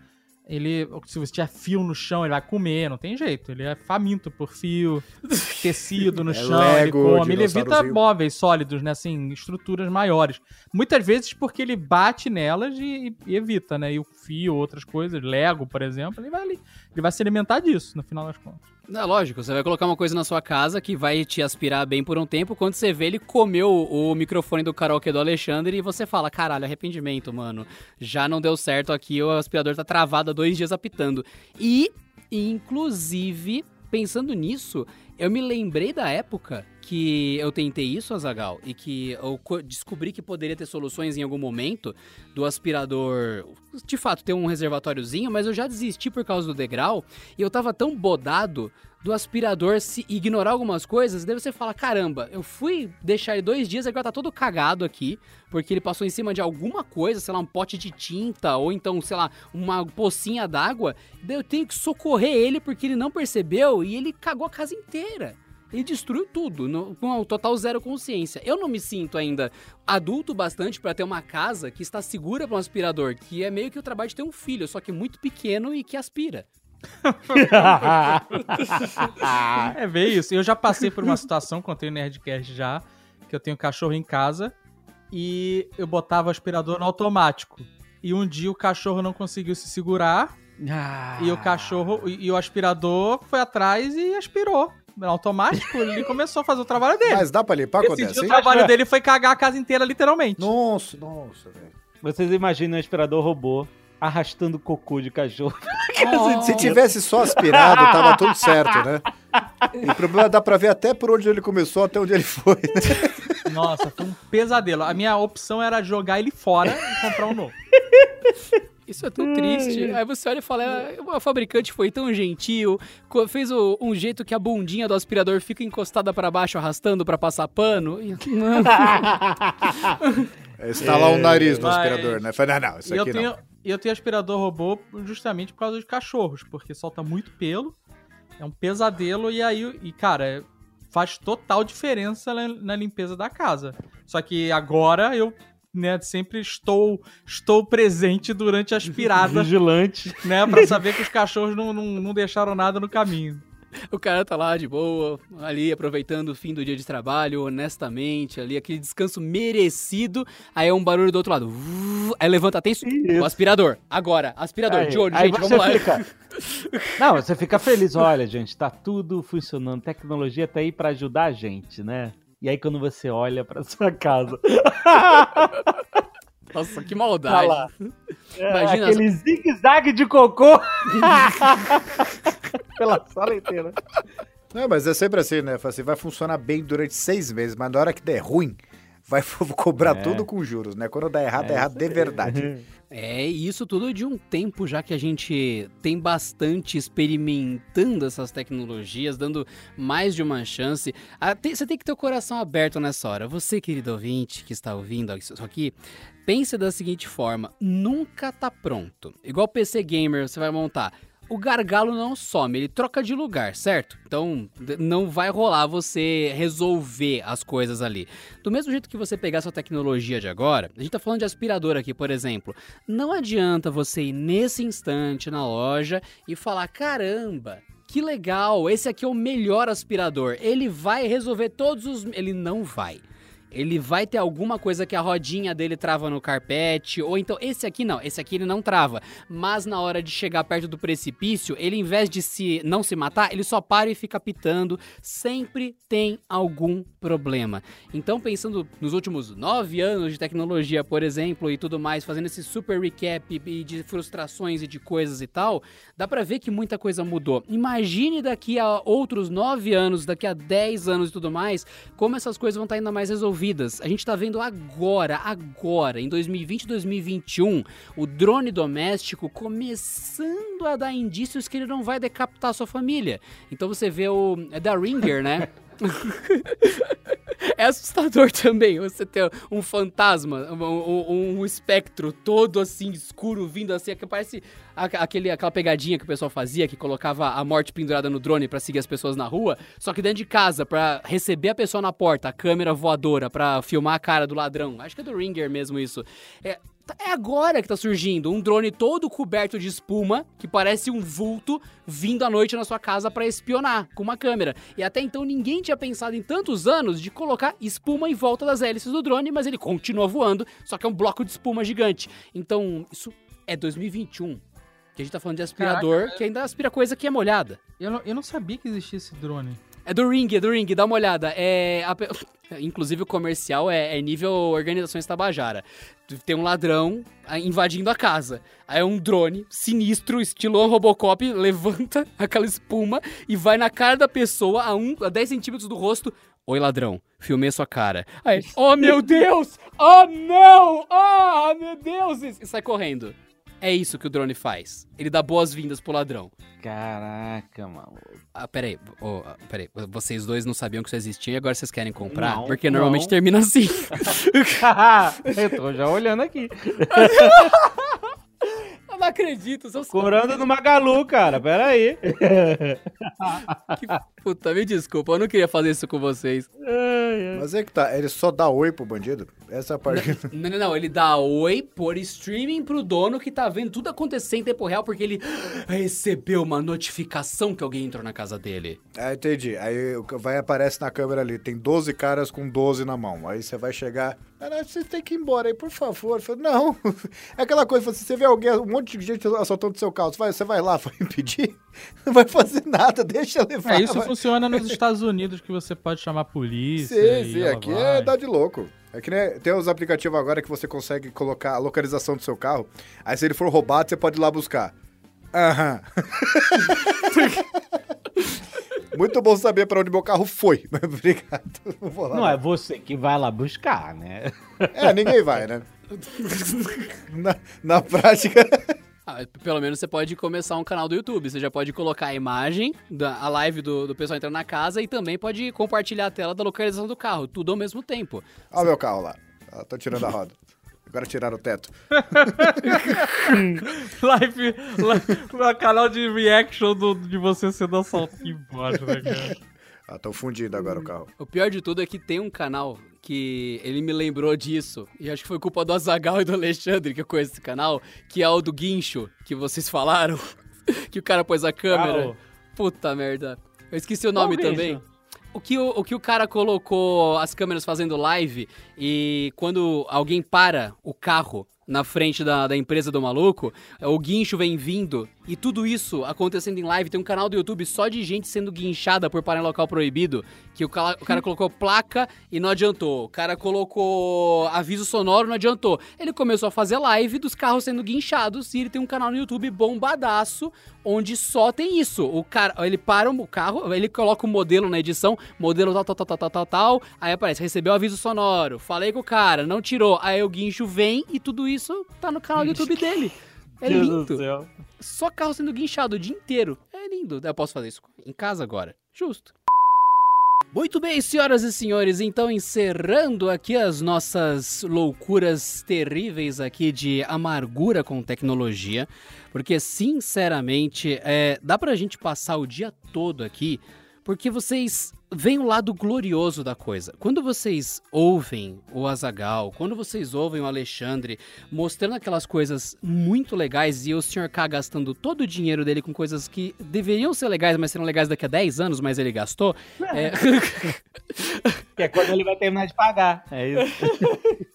S4: ele, se você tiver fio no chão, ele vai comer, não tem jeito. Ele é faminto por fio, tecido no
S2: É
S4: chão, ele
S2: Lego,
S4: come. Ele evita móveis sólidos, né? Assim, estruturas maiores. Muitas vezes porque ele bate nelas e, e evita, né? E o fio, outras coisas, Lego, por exemplo, ele vai, ele vai se alimentar disso, no final das contas.
S1: É lógico, você vai colocar uma coisa na sua casa que vai te aspirar bem por um tempo. Quando você vê, ele comeu o microfone do karaokê do Alexandre e você fala: caralho, arrependimento, mano. Já não deu certo aqui, o aspirador tá travado há dois dias apitando. E, inclusive, pensando nisso, eu me lembrei da época que eu tentei isso, Azagal, e que eu co- descobri que poderia ter soluções em algum momento do aspirador, de fato, ter um reservatóriozinho, mas eu já desisti por causa do degrau, e eu tava tão bodado do aspirador se ignorar algumas coisas, daí você fala, caramba, eu fui deixar ele dois dias, agora tá todo cagado aqui, porque ele passou em cima de alguma coisa, sei lá, um pote de tinta, ou então, sei lá, uma pocinha d'água, daí eu tenho que socorrer ele porque ele não percebeu e ele cagou a casa inteira. Ele destruiu tudo, no- com um total zero consciência. Eu não me sinto ainda adulto bastante pra ter uma casa que está segura para um aspirador, que é meio que o trabalho de ter um filho, só que muito pequeno e que aspira.
S4: É bem isso. Eu já passei por uma situação, contei no Nerdcast já, que eu tenho cachorro em casa e eu botava o aspirador no automático. E um dia o cachorro não conseguiu se segurar e o cachorro e, e o aspirador foi atrás e aspirou. Automático, ele começou a fazer o trabalho dele.
S2: Mas dá pra limpar quando é assim?
S4: o trabalho dele foi cagar a casa inteira, literalmente.
S2: Nossa, nossa, velho.
S3: Vocês imaginam um aspirador robô arrastando cocô de cachorro.
S2: Se tivesse só aspirado, tava tudo certo, né? E o problema dá pra ver até por onde ele começou, até onde ele foi. né?
S4: Nossa, foi um pesadelo. A minha opção era jogar ele fora e comprar um novo.
S1: Isso é tão triste. Aí você olha e fala, "Ah, o fabricante foi tão gentil, fez o- um jeito que a bundinha do aspirador fica encostada pra baixo, arrastando pra passar pano. E- Não.
S2: É Estalar o nariz no
S4: Mas-
S2: aspirador, né? Falei, não, não, isso
S4: E eu
S2: aqui
S4: tenho,
S2: não.
S4: e eu tenho aspirador robô justamente por causa de cachorros, porque solta muito pelo, é um pesadelo e aí, e cara, faz total diferença na, na limpeza da casa. Só que agora eu, né, sempre estou estou presente durante a aspirada,
S3: Vigilante.
S4: né, Pra saber que os cachorros não, não, não deixaram nada no caminho.
S1: O cara tá lá de boa, ali aproveitando o fim do dia de trabalho, honestamente, ali, aquele descanso merecido. Aí é um barulho do outro lado. Aí levanta atenção.
S3: Isso.
S1: O aspirador. Agora, aspirador,
S3: Aí-
S1: de olho,
S3: aí
S1: gente,
S3: você
S1: vamos lá.
S3: fica- Não, você fica feliz. Olha, gente, tá tudo funcionando. Tecnologia tá aí pra ajudar a gente, né? E aí quando você olha pra sua casa,
S1: Nossa, que
S3: tá
S1: maldade.
S3: lá. É,
S1: Imagina
S3: aquele zigue-zague de cocô pela sala inteira.
S2: Não, mas é sempre assim, né? Fala assim, vai funcionar bem durante seis meses, mas na hora que der ruim, vai cobrar
S3: É.
S2: tudo com juros, né? Quando dá errado, é,
S3: É
S2: errado de verdade.
S1: É, isso tudo de um tempo já que a gente tem bastante experimentando essas tecnologias, dando mais de uma chance. Ah, Você tem que ter o coração aberto nessa hora. Você, querido ouvinte que está ouvindo isso aqui, pense da seguinte forma: nunca tá pronto. Igual PC Gamer, você vai montar. O gargalo não some, ele troca de lugar, certo? Então não vai rolar você resolver as coisas ali. Do mesmo jeito que você pegar sua tecnologia de agora, a gente tá falando de aspirador aqui, por exemplo. Não adianta você ir nesse instante na loja e falar: caramba. Que legal, esse aqui é o melhor aspirador. Ele vai resolver todos os. Ele não vai. Ele vai ter alguma coisa que a rodinha dele trava no carpete, ou então esse aqui não, esse aqui ele não trava, mas na hora de chegar perto do precipício, ele em vez de se não se matar, ele só para e fica pitando, sempre tem algum problema. Então pensando nos últimos nove anos de tecnologia, por exemplo, e tudo mais, fazendo esse super recap de frustrações e de coisas e tal, dá pra ver que muita coisa mudou. Imagine daqui a outros nove anos, daqui a 10 anos e tudo mais, como essas coisas vão estar ainda mais resolvidas. A gente tá vendo agora, agora, em 2020 2021, o drone doméstico começando a dar indícios que ele não vai decapitar sua família. Então você vê o. É da Ringer, né? É assustador também você ter um fantasma, um, um- espectro todo assim, escuro, vindo assim, que parece aquele, aquela pegadinha que o pessoal fazia, que colocava a morte pendurada no drone pra seguir as pessoas na rua, só que dentro de casa, pra receber a pessoa na porta, a câmera voadora pra filmar a cara do ladrão. Acho que é do Ringer mesmo isso. É, é agora que tá surgindo um drone todo coberto de espuma, que parece um vulto, vindo à noite na sua casa pra espionar com uma câmera. E até então ninguém tinha pensado em tantos anos de colocar espuma em volta das hélices do drone, mas ele continua voando, só que é um bloco de espuma gigante. Então, isso é 2021. Que a gente tá falando de aspirador, que ainda aspira coisa que é molhada.
S4: Eu não, eu não sabia que existia esse drone.
S1: É do Ring, é do Ring, dá uma olhada. É, a inclusive o comercial é, é nível Organizações Tabajara. Tem um ladrão ah, invadindo a casa. Aí um drone sinistro, estilo Robocop, levanta aquela espuma e vai na cara da pessoa a, um, a 10 centímetros do rosto. Oi, ladrão, filmei sua cara. Aí, oh meu Deus! Oh não! Oh meu Deus! E sai correndo. É isso que o drone faz. Ele dá boas-vindas pro ladrão.
S3: Caraca, mano.
S1: Ah, peraí, ah, peraí, vocês dois não sabiam que isso existia e agora vocês querem comprar?
S3: Não,
S1: Porque normalmente
S3: não.
S1: termina assim.
S3: eu tô já olhando aqui.
S1: Eu não acredito, são
S3: Corando no Magalu, cara. Pera aí.
S1: que... Puta, me desculpa, eu não queria fazer isso com vocês.
S2: Mas é que tá, ele só dá oi pro bandido? Essa é a parte.
S1: Não, não, não, ele dá oi por streaming pro dono que tá vendo tudo acontecer em tempo real porque ele recebeu uma notificação que alguém entrou na casa dele.
S2: ah, entendi. Aí vai aparece na câmera ali, tem 12 caras com 12 na mão. Aí você vai chegar. "Cara, Você tem que ir embora aí, por favor. Eu falo, não. É aquela coisa, você vê alguém, um monte de gente assaltando seu carro. Você vai, você vai lá, vai impedir? Não vai fazer nada, deixa levar.
S4: É, isso
S2: vai.
S4: funciona nos Estados Unidos que você pode chamar a polícia.
S2: Sim, sim,
S4: ela
S2: aqui
S4: vai.
S2: é dar de louco. É que nem, tem os aplicativos agora que você consegue colocar a localização do seu carro. Aí se ele for roubado, você pode ir lá buscar. Aham. Muito bom saber pra onde meu carro foi. Obrigado. Não vou lá.
S3: Não é você que vai lá buscar, né?
S2: É, ninguém vai, né? Na, na prática.
S1: Ah, pelo menos você pode começar um canal do YouTube. Você já pode colocar a imagem, da, a live do, do pessoal entrando na casa e também pode compartilhar a tela da localização do carro. Tudo ao mesmo tempo.
S2: Olha o meu carro lá. Ah, tô tirando a roda. Agora tiraram o teto.
S4: Live, live canal de reaction do- de você sendo assaltado. Bosta, né, cara?
S2: Ah, tô fundindo agora o carro.
S1: O pior de tudo é que tem um canal que ele me lembrou disso. E acho que foi culpa do Azagal e do Alexandre que eu conheço esse canal, que é o do Guincho, que vocês falaram. que o cara pôs a câmera. Puta merda. Eu esqueci o nome
S3: Qual
S1: também.
S3: Guincho?
S1: O que o, o que o cara colocou as câmeras fazendo live e quando alguém para o carro na frente da, da empresa do maluco, o guincho vem vindo e tudo isso acontecendo em live. Tem um canal do YouTube só de gente sendo guinchada por parar em local proibido. Que o cara, o cara colocou placa e não adiantou. O cara colocou aviso sonoro não adiantou. Ele começou a fazer live dos carros sendo guinchados e ele tem um canal no YouTube bombadaço onde só tem isso. O cara, ele para o carro, ele coloca o modelo na edição, modelo tal, tal, tal, tal, tal, tal, tal, aí aparece, recebeu aviso sonoro, falei com o cara, não tirou, aí o guincho vem e tudo isso tá no canal do YouTube dele. É
S3: Deus
S1: lindo.
S3: do céu.
S1: Só carro sendo guinchado o dia inteiro. É lindo. Eu posso fazer isso em casa agora. Justo. Muito bem, senhoras e senhores, então encerrando aqui as nossas loucuras terríveis aqui de amargura com tecnologia, porque sinceramente é, dá pra gente passar o dia todo aqui, porque vocês veem o lado glorioso da coisa. Quando vocês ouvem o Azagal, quando vocês ouvem o Alexandre mostrando aquelas coisas muito legais e o Sr. K gastando todo o dinheiro dele com coisas que deveriam ser legais, mas serão legais daqui a 10 anos, mas ele gastou. É...
S3: que é quando ele vai terminar de pagar. É isso.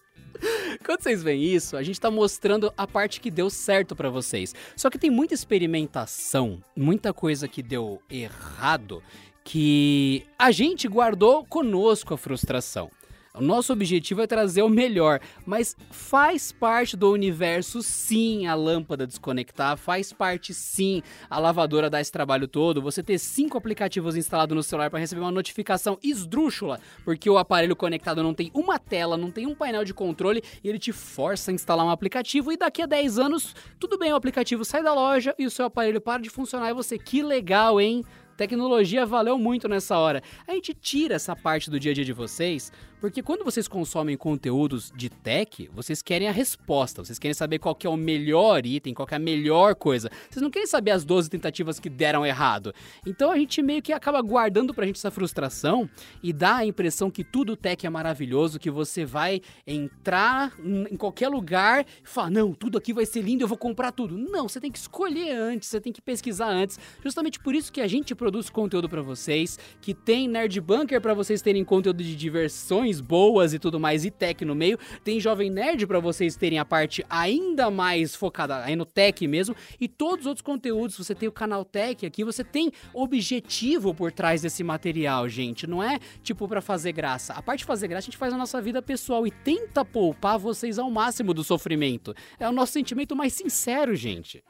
S1: Quando vocês veem isso, a gente tá mostrando a parte que deu certo para vocês. Só que tem muita experimentação, muita coisa que deu errado que a gente guardou conosco a frustração. O nosso objetivo é trazer o melhor, mas faz parte do universo sim a lâmpada desconectar, faz parte sim a lavadora dar esse trabalho todo, você ter cinco aplicativos instalados no celular para receber uma notificação esdrúxula, porque o aparelho conectado não tem uma tela, não tem um painel de controle e ele te força a instalar um aplicativo e daqui a 10 anos, tudo bem, o aplicativo sai da loja e o seu aparelho para de funcionar e você, que legal, hein? Tecnologia valeu muito nessa hora. A gente tira essa parte do dia a dia de vocês porque quando vocês consomem conteúdos de tech, vocês querem a resposta, vocês querem saber qual que é o melhor item, qual que é a melhor coisa. Vocês não querem saber as 12 tentativas que deram errado. Então a gente meio que acaba guardando pra gente essa frustração e dá a impressão que tudo tech é maravilhoso, que você vai entrar em qualquer lugar e falar: "Não, tudo aqui vai ser lindo, eu vou comprar tudo". Não, você tem que escolher antes, você tem que pesquisar antes. Justamente por isso que a gente produz conteúdo para vocês, que tem Nerd Bunker para vocês terem conteúdo de diversões boas e tudo mais, e tech no meio. Tem Jovem Nerd para vocês terem a parte ainda mais focada aí no tech mesmo. E todos os outros conteúdos, você tem o canal Tech aqui, você tem objetivo por trás desse material, gente. Não é tipo para fazer graça. A parte de fazer graça a gente faz na nossa vida pessoal e tenta poupar vocês ao máximo do sofrimento. É o nosso sentimento mais sincero, gente.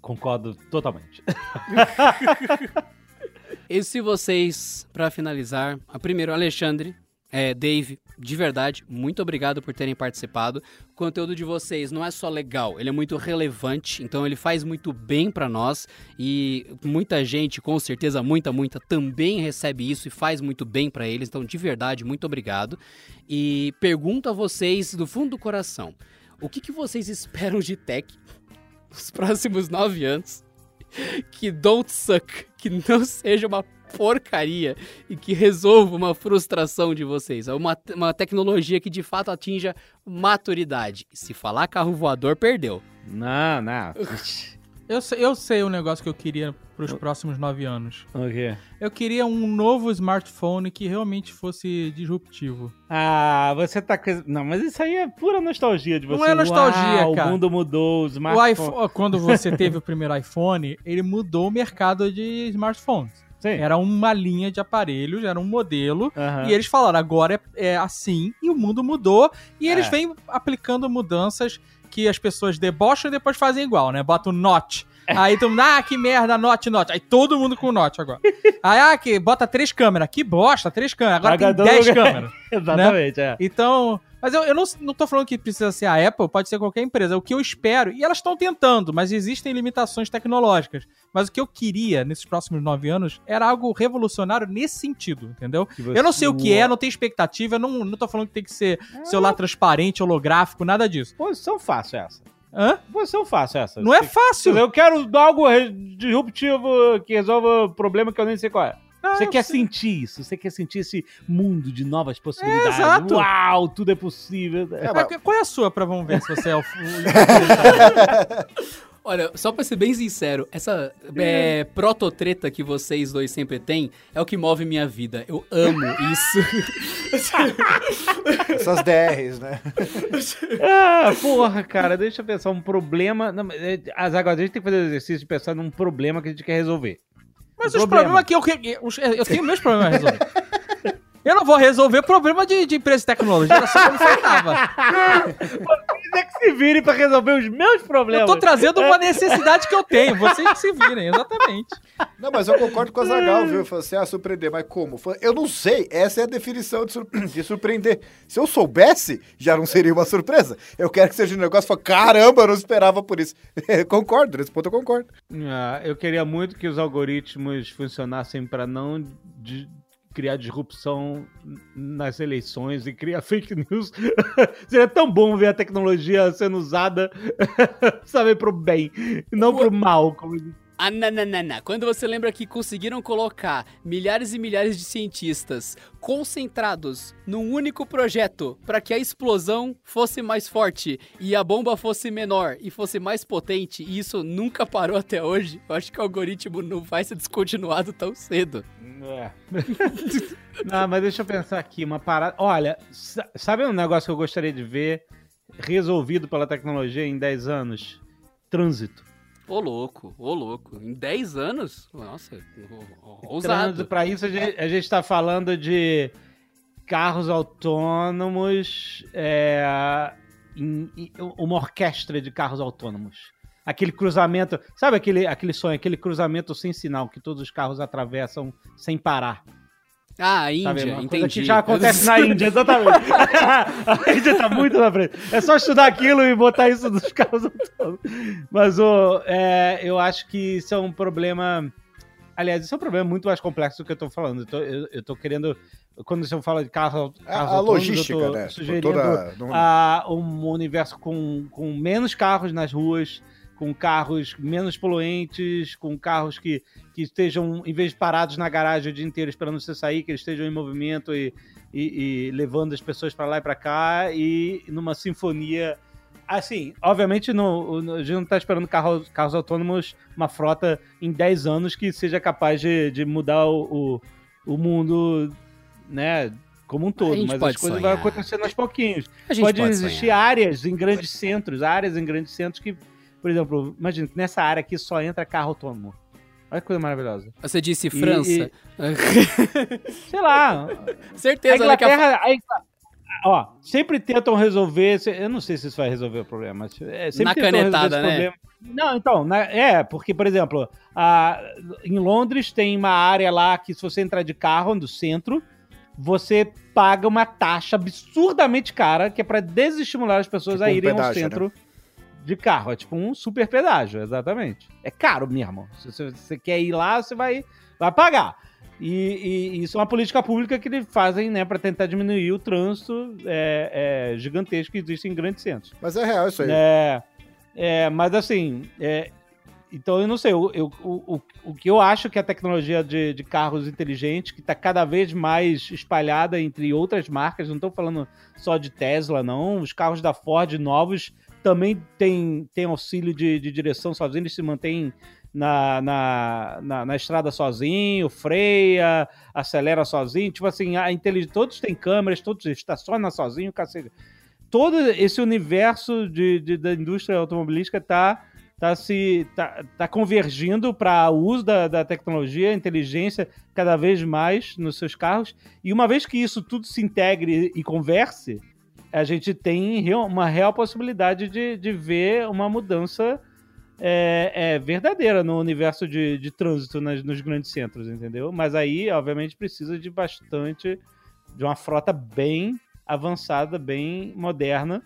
S3: Concordo totalmente.
S1: e se vocês, para finalizar, a primeiro, Alexandre, é, Dave, de verdade, muito obrigado por terem participado. O conteúdo de vocês não é só legal, ele é muito relevante, então ele faz muito bem para nós e muita gente, com certeza, muita, muita, também recebe isso e faz muito bem para eles. Então, de verdade, muito obrigado. E pergunto a vocês do fundo do coração: o que, que vocês esperam de tech nos próximos nove anos? Que don't suck, que não seja uma porcaria e que resolva uma frustração de vocês. É uma, uma tecnologia que de fato atinja maturidade. Se falar carro voador, perdeu.
S3: Não, não.
S4: Eu sei, eu sei um negócio que eu queria para os próximos nove anos.
S3: O quê?
S4: Eu queria um novo smartphone que realmente fosse disruptivo.
S3: Ah, você tá. Não, mas isso aí é pura nostalgia de você.
S4: Não é nostalgia,
S3: Uau,
S4: cara.
S3: O mundo mudou, o
S4: O
S3: smartphone.
S4: iPhone, quando você teve o primeiro iPhone, ele mudou o mercado de smartphones.
S3: Sim.
S4: Era uma linha de aparelhos, era um modelo.
S3: Aham.
S4: E eles falaram, agora é, é assim, e o mundo mudou. E eles
S3: É.
S4: vêm aplicando mudanças que as pessoas debocham e depois fazem igual, né? Bota o Note. Aí todo mundo, ah, que merda, Note, Note. Aí todo mundo com Note agora. Aí, ah, que bota três câmeras. Que bosta, três câmeras. Agora
S3: Agora
S4: tem dez
S3: lugar.
S4: câmeras.
S3: Exatamente, é.
S4: Então. Mas eu, eu não, não tô falando que precisa ser a Apple, pode ser qualquer empresa. O que eu espero, e elas estão tentando, mas existem limitações tecnológicas. Mas o que eu queria nesses próximos nove anos era algo revolucionário nesse sentido, entendeu?
S3: Você-
S4: Eu não sei o que é, não tenho expectativa, não, não tô falando que tem que ser celular transparente, holográfico, nada disso.
S3: Posição fácil essa.
S4: Hã?
S3: Posição fácil essa.
S4: Não é fácil.
S3: Eu quero algo disruptivo que resolva o problema que eu nem sei qual é.
S4: Ah,
S3: Você quer
S4: sei.
S3: sentir isso, você quer sentir esse mundo de novas possibilidades.
S4: É, exato.
S3: Uau, tudo é possível.
S2: É,
S4: Mas
S2: mas-
S4: Qual é a sua pra vamos ver se você é o.
S1: Olha, só pra ser bem sincero, essa é, prototreta que vocês dois sempre têm é o que move minha vida. Eu amo isso.
S2: Essas DRs, né?
S3: Ah, porra, cara, deixa eu pensar um problema. É, As agora a gente tem que fazer o exercício de pensar num problema que a gente quer resolver.
S4: Mas
S3: O
S4: os
S3: problema.
S4: problemas que eu, eu, eu tenho meus problemas a resolver. Eu não vou resolver problema de, de empresa de tecnologia, era só como faltava.
S3: é que se virem pra resolver os meus
S4: Eu
S3: problemas.
S4: tô trazendo uma necessidade que eu tenho, vocês que se virem, exatamente.
S2: Não, mas eu concordo com a Zagal, viu? Falei assim, ah, surpreender, mas como? Eu não sei, essa é a definição de, sur- de surpreender. Se eu soubesse, já não seria uma surpresa. Eu quero que seja um negócio, fala, caramba, eu não esperava por isso. concordo, nesse ponto eu concordo.
S3: Ah, eu queria muito que os algoritmos funcionassem pra não de- criar disrupção nas eleições e criar fake news. Seria tão bom ver a tecnologia sendo usada, sabe, pro bem, não pro mal, como
S1: ah, não. Quando você lembra que conseguiram colocar milhares e milhares de cientistas concentrados num único projeto para que a explosão fosse mais forte e a bomba fosse menor e fosse mais potente, e isso nunca parou até hoje, eu acho que o algoritmo não vai ser descontinuado tão cedo. É.
S3: não, mas deixa eu pensar aqui, uma parada. Olha, sabe um negócio que eu gostaria de ver resolvido pela tecnologia em 10 anos? Trânsito.
S1: Ô louco, ô louco. Em 10 anos? Nossa, ousado.
S3: Para isso a gente, a gente tá falando de carros autônomos, é, em, em, uma orquestra de carros autônomos. Aquele cruzamento, sabe aquele, aquele sonho, aquele cruzamento sem sinal que todos os carros atravessam sem parar.
S1: Ah, a Índia, Sabe, entendi.
S3: que já acontece na Índia, exatamente. a Índia tá muito na frente. É só estudar aquilo e botar isso nos carros. Mas oh, é, eu acho que isso é um problema... Aliás, isso é um problema muito mais complexo do que eu tô falando. Eu tô, eu, eu tô querendo... Quando você fala de carro,
S2: carros a, a logística, eu tô
S3: né? sugerindo toda... a, um universo com, com menos carros nas ruas, com carros menos poluentes, com carros que, que estejam, em vez de parados na garagem o dia inteiro esperando você sair, que eles estejam em movimento e, e, e levando as pessoas para lá e para cá, e numa sinfonia. Assim, obviamente no, a gente não está esperando carros, carros autônomos, uma frota em 10 anos que seja capaz de, de mudar o, o, o mundo, né? como um todo, mas as coisas vão acontecendo aos pouquinhos. Pode, pode, existir sonhar. áreas em grandes centros, áreas em grandes centros que por exemplo, imagina que nessa área aqui só entra carro autônomo. Olha que coisa maravilhosa.
S1: Você disse França. E,
S3: e... Sei lá.
S1: Certeza,
S3: a Inglaterra, né, que a... Ó, sempre tentam resolver. Eu não sei se isso vai resolver o problema, mas é, sempre
S1: Na canetada, né? Problema.
S3: Não, então, na, é, porque, por exemplo, a, em Londres tem uma área lá que se você entrar de carro no centro, você paga uma taxa absurdamente cara, que é para desestimular as pessoas tipo a irem um pedágio, ao centro. Né? De carro. É tipo um super pedágio, exatamente. É caro mesmo. Se você quer ir lá, você vai, vai pagar. E, e, isso é uma política pública que eles fazem, né, para tentar diminuir o trânsito é, é, gigantesco que existe em grandes centros.
S2: Mas é real isso aí.
S3: É, é mas assim, é, então eu não sei, eu, eu, o, o que eu acho que a tecnologia de, de carros inteligentes, que está cada vez mais espalhada entre outras marcas, não estou falando só de Tesla, não, os carros da Ford novos também tem, tem auxílio de, de direção sozinho, ele se mantém na, na, na, na, estrada sozinho, freia, acelera sozinho. Tipo assim, a inteligência, todos têm câmeras, todos estacionam sozinho, cacete. Todo esse universo de, de da indústria automobilística está tá se tá, tá convergindo para o uso da, da tecnologia, inteligência cada vez mais nos seus carros. E uma vez que isso tudo se integre e converse, a gente tem uma real possibilidade de, de ver uma mudança é, é, verdadeira no universo de, de trânsito nas, nos grandes centros, entendeu? Mas aí, obviamente, precisa de bastante, de uma frota bem avançada, bem moderna,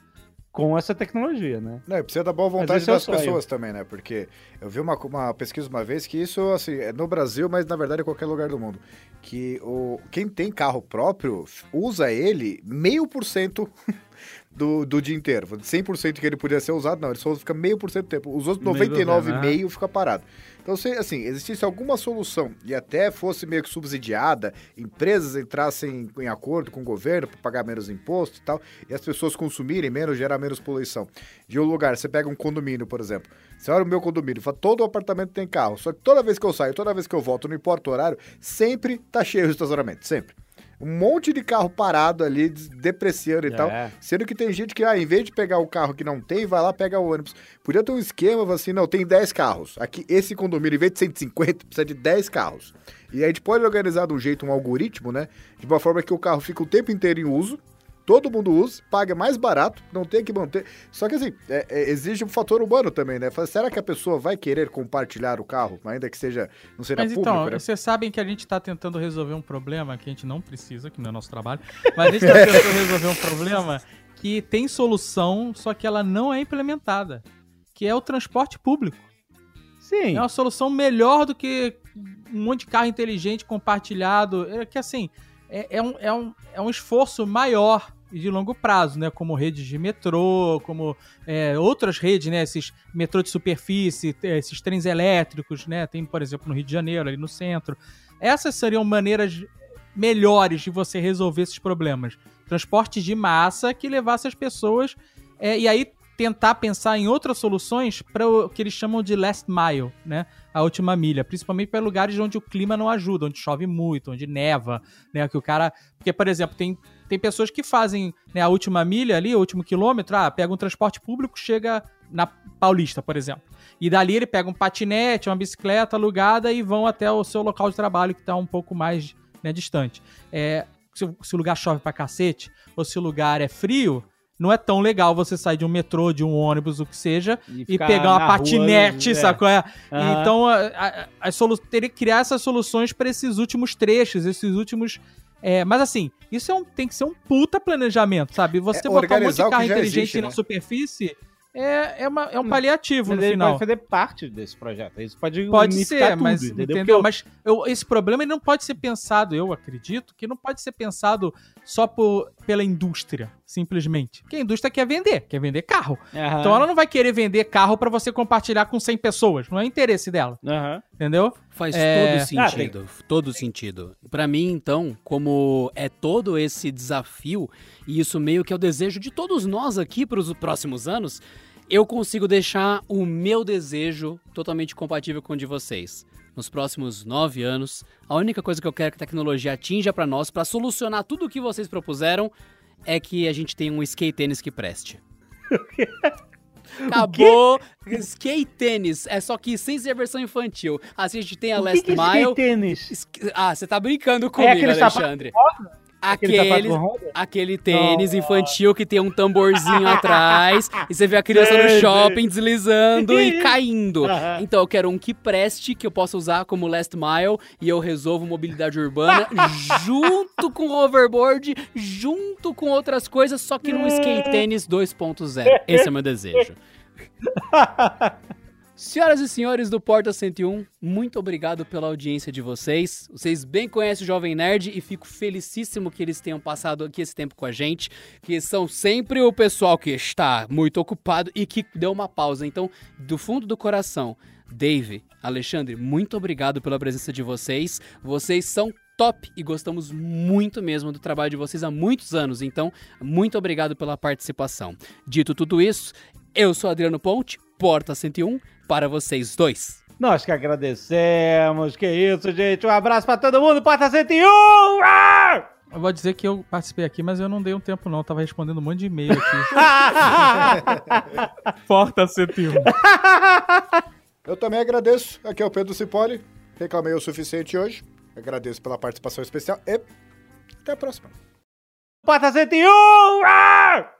S3: com essa tecnologia, né?
S2: Não, precisa da boa vontade é das é pessoas também, né? Porque eu vi uma, uma pesquisa uma vez que isso, assim, é no Brasil, mas na verdade é em qualquer lugar do mundo. Que o, quem tem carro próprio usa ele meio por cento do, do dia inteiro. 100% que ele podia ser usado, não, ele só fica meio por cento do tempo. Os outros 99,5% né? fica parado. Então, se assim, existisse alguma solução e até fosse meio que subsidiada, empresas entrassem em acordo com o governo para pagar menos imposto e tal, e as pessoas consumirem menos, gerar menos poluição. De um lugar, você pega um condomínio, por exemplo. Você olha o meu condomínio, fala, todo apartamento tem carro. Só que toda vez que eu saio, toda vez que eu volto, não importa o horário, sempre tá cheio o estacionamento, sempre um monte de carro parado ali, depreciando e é. tal. Sendo que tem gente que, ah, em vez de pegar o carro que não tem, vai lá pegar o ônibus. Podia ter um esquema assim, não, tem 10 carros. Aqui, esse condomínio, em vez de 150, precisa de 10 carros. E a gente pode organizar de um jeito, um algoritmo, né? De uma forma que o carro fica o tempo inteiro em uso todo mundo usa, paga mais barato, não tem que manter. Só que assim, é, é, exige um fator humano também, né? Será que a pessoa vai querer compartilhar o carro, ainda que seja, não seja
S4: mas,
S2: público?
S4: Então,
S2: né?
S4: vocês sabem que a gente está tentando resolver um problema que a gente não precisa, que não é nosso trabalho, mas a gente está tentando resolver um problema que tem solução, só que ela não é implementada, que é o transporte público. Sim. É uma solução melhor do que um monte de carro inteligente compartilhado. É que assim, é, é, um, é, um, é um esforço maior e de longo prazo, né? Como redes de metrô, como é, outras redes, né? Esses metrô de superfície, esses trens elétricos, né? Tem, por exemplo, no Rio de Janeiro, ali no centro. Essas seriam maneiras melhores de você resolver esses problemas. Transporte de massa que levasse as pessoas. É, e aí tentar pensar em outras soluções para o que eles chamam de last mile, né? A última milha, principalmente para lugares onde o clima não ajuda, onde chove muito, onde neva, né? Que o cara, porque por exemplo, tem, tem pessoas que fazem né, a última milha ali, o último quilômetro, ah, pega um transporte público, chega na Paulista, por exemplo. E dali ele pega um patinete, uma bicicleta alugada e vão até o seu local de trabalho que está um pouco mais né, distante. É, se, se, o lugar chove pra cacete, ou se o lugar é frio, não é tão legal você sair de um metrô, de um ônibus, o que seja, e, e pegar uma patinete, rua, é. sacou? É. Uhum. Então, a, a, a solu teria que criar essas soluções para esses últimos trechos, esses últimos. É, mas assim, isso é um, tem que ser um puta planejamento, sabe? Você é, botar um monte de carro inteligente existe, na né? superfície é, é, uma, é um paliativo mas no final.
S3: Ele pode fazer parte desse projeto. Isso pode
S4: Pode ser, tudo, mas entendeu? entendeu? Eu... Mas eu, esse problema ele não pode ser pensado, eu acredito, que não pode ser pensado só por, pela indústria, simplesmente. Porque a indústria quer vender, quer vender carro. Uhum. Então ela não vai querer vender carro para você compartilhar com 100 pessoas. Não é interesse dela. Uhum. Entendeu?
S1: Faz é... todo sentido. Ah, todo sentido. Para mim, então, como é todo esse desafio, e isso meio que é o desejo de todos nós aqui para os próximos anos, eu consigo deixar o meu desejo totalmente compatível com o de vocês nos próximos nove anos. A única coisa que eu quero que a tecnologia atinja para nós, para solucionar tudo o que vocês propuseram, é que a gente tenha um skate tênis que preste. Acabou. Skate tênis. É só que sem ser versão infantil. Assim a gente tem a o Last que que é Mile. Skate tênis? Ah, você tá brincando é comigo, é Alexandre. Sapato Aquele, aquele tênis infantil que tem um tamborzinho atrás e você vê a criança no shopping deslizando e caindo. Então eu quero um que preste, que eu possa usar como last mile e eu resolvo mobilidade urbana junto com o hoverboard, junto com outras coisas, só que num skate tênis 2.0. Esse é o meu desejo. Senhoras e senhores do Porta 101, muito obrigado pela audiência de vocês. Vocês bem conhecem o Jovem Nerd e fico felicíssimo que eles tenham passado aqui esse tempo com a gente, que são sempre o pessoal que está muito ocupado e que deu uma pausa. Então, do fundo do coração, Dave, Alexandre, muito obrigado pela presença de vocês. Vocês são top e gostamos muito mesmo do trabalho de vocês há muitos anos. Então, muito obrigado pela participação. Dito tudo isso, eu sou Adriano Ponte, Porta 101 para vocês dois.
S3: Nós que agradecemos, que isso, gente. Um abraço para todo mundo, Porta 101!
S4: Eu vou dizer que eu participei aqui, mas eu não dei um tempo, não. Eu tava respondendo um monte de e-mail aqui. Porta 101.
S2: Eu também agradeço. Aqui é o Pedro Cipoli. Reclamei o suficiente hoje. Agradeço pela participação especial e até a próxima.
S3: Porta 101! Ah!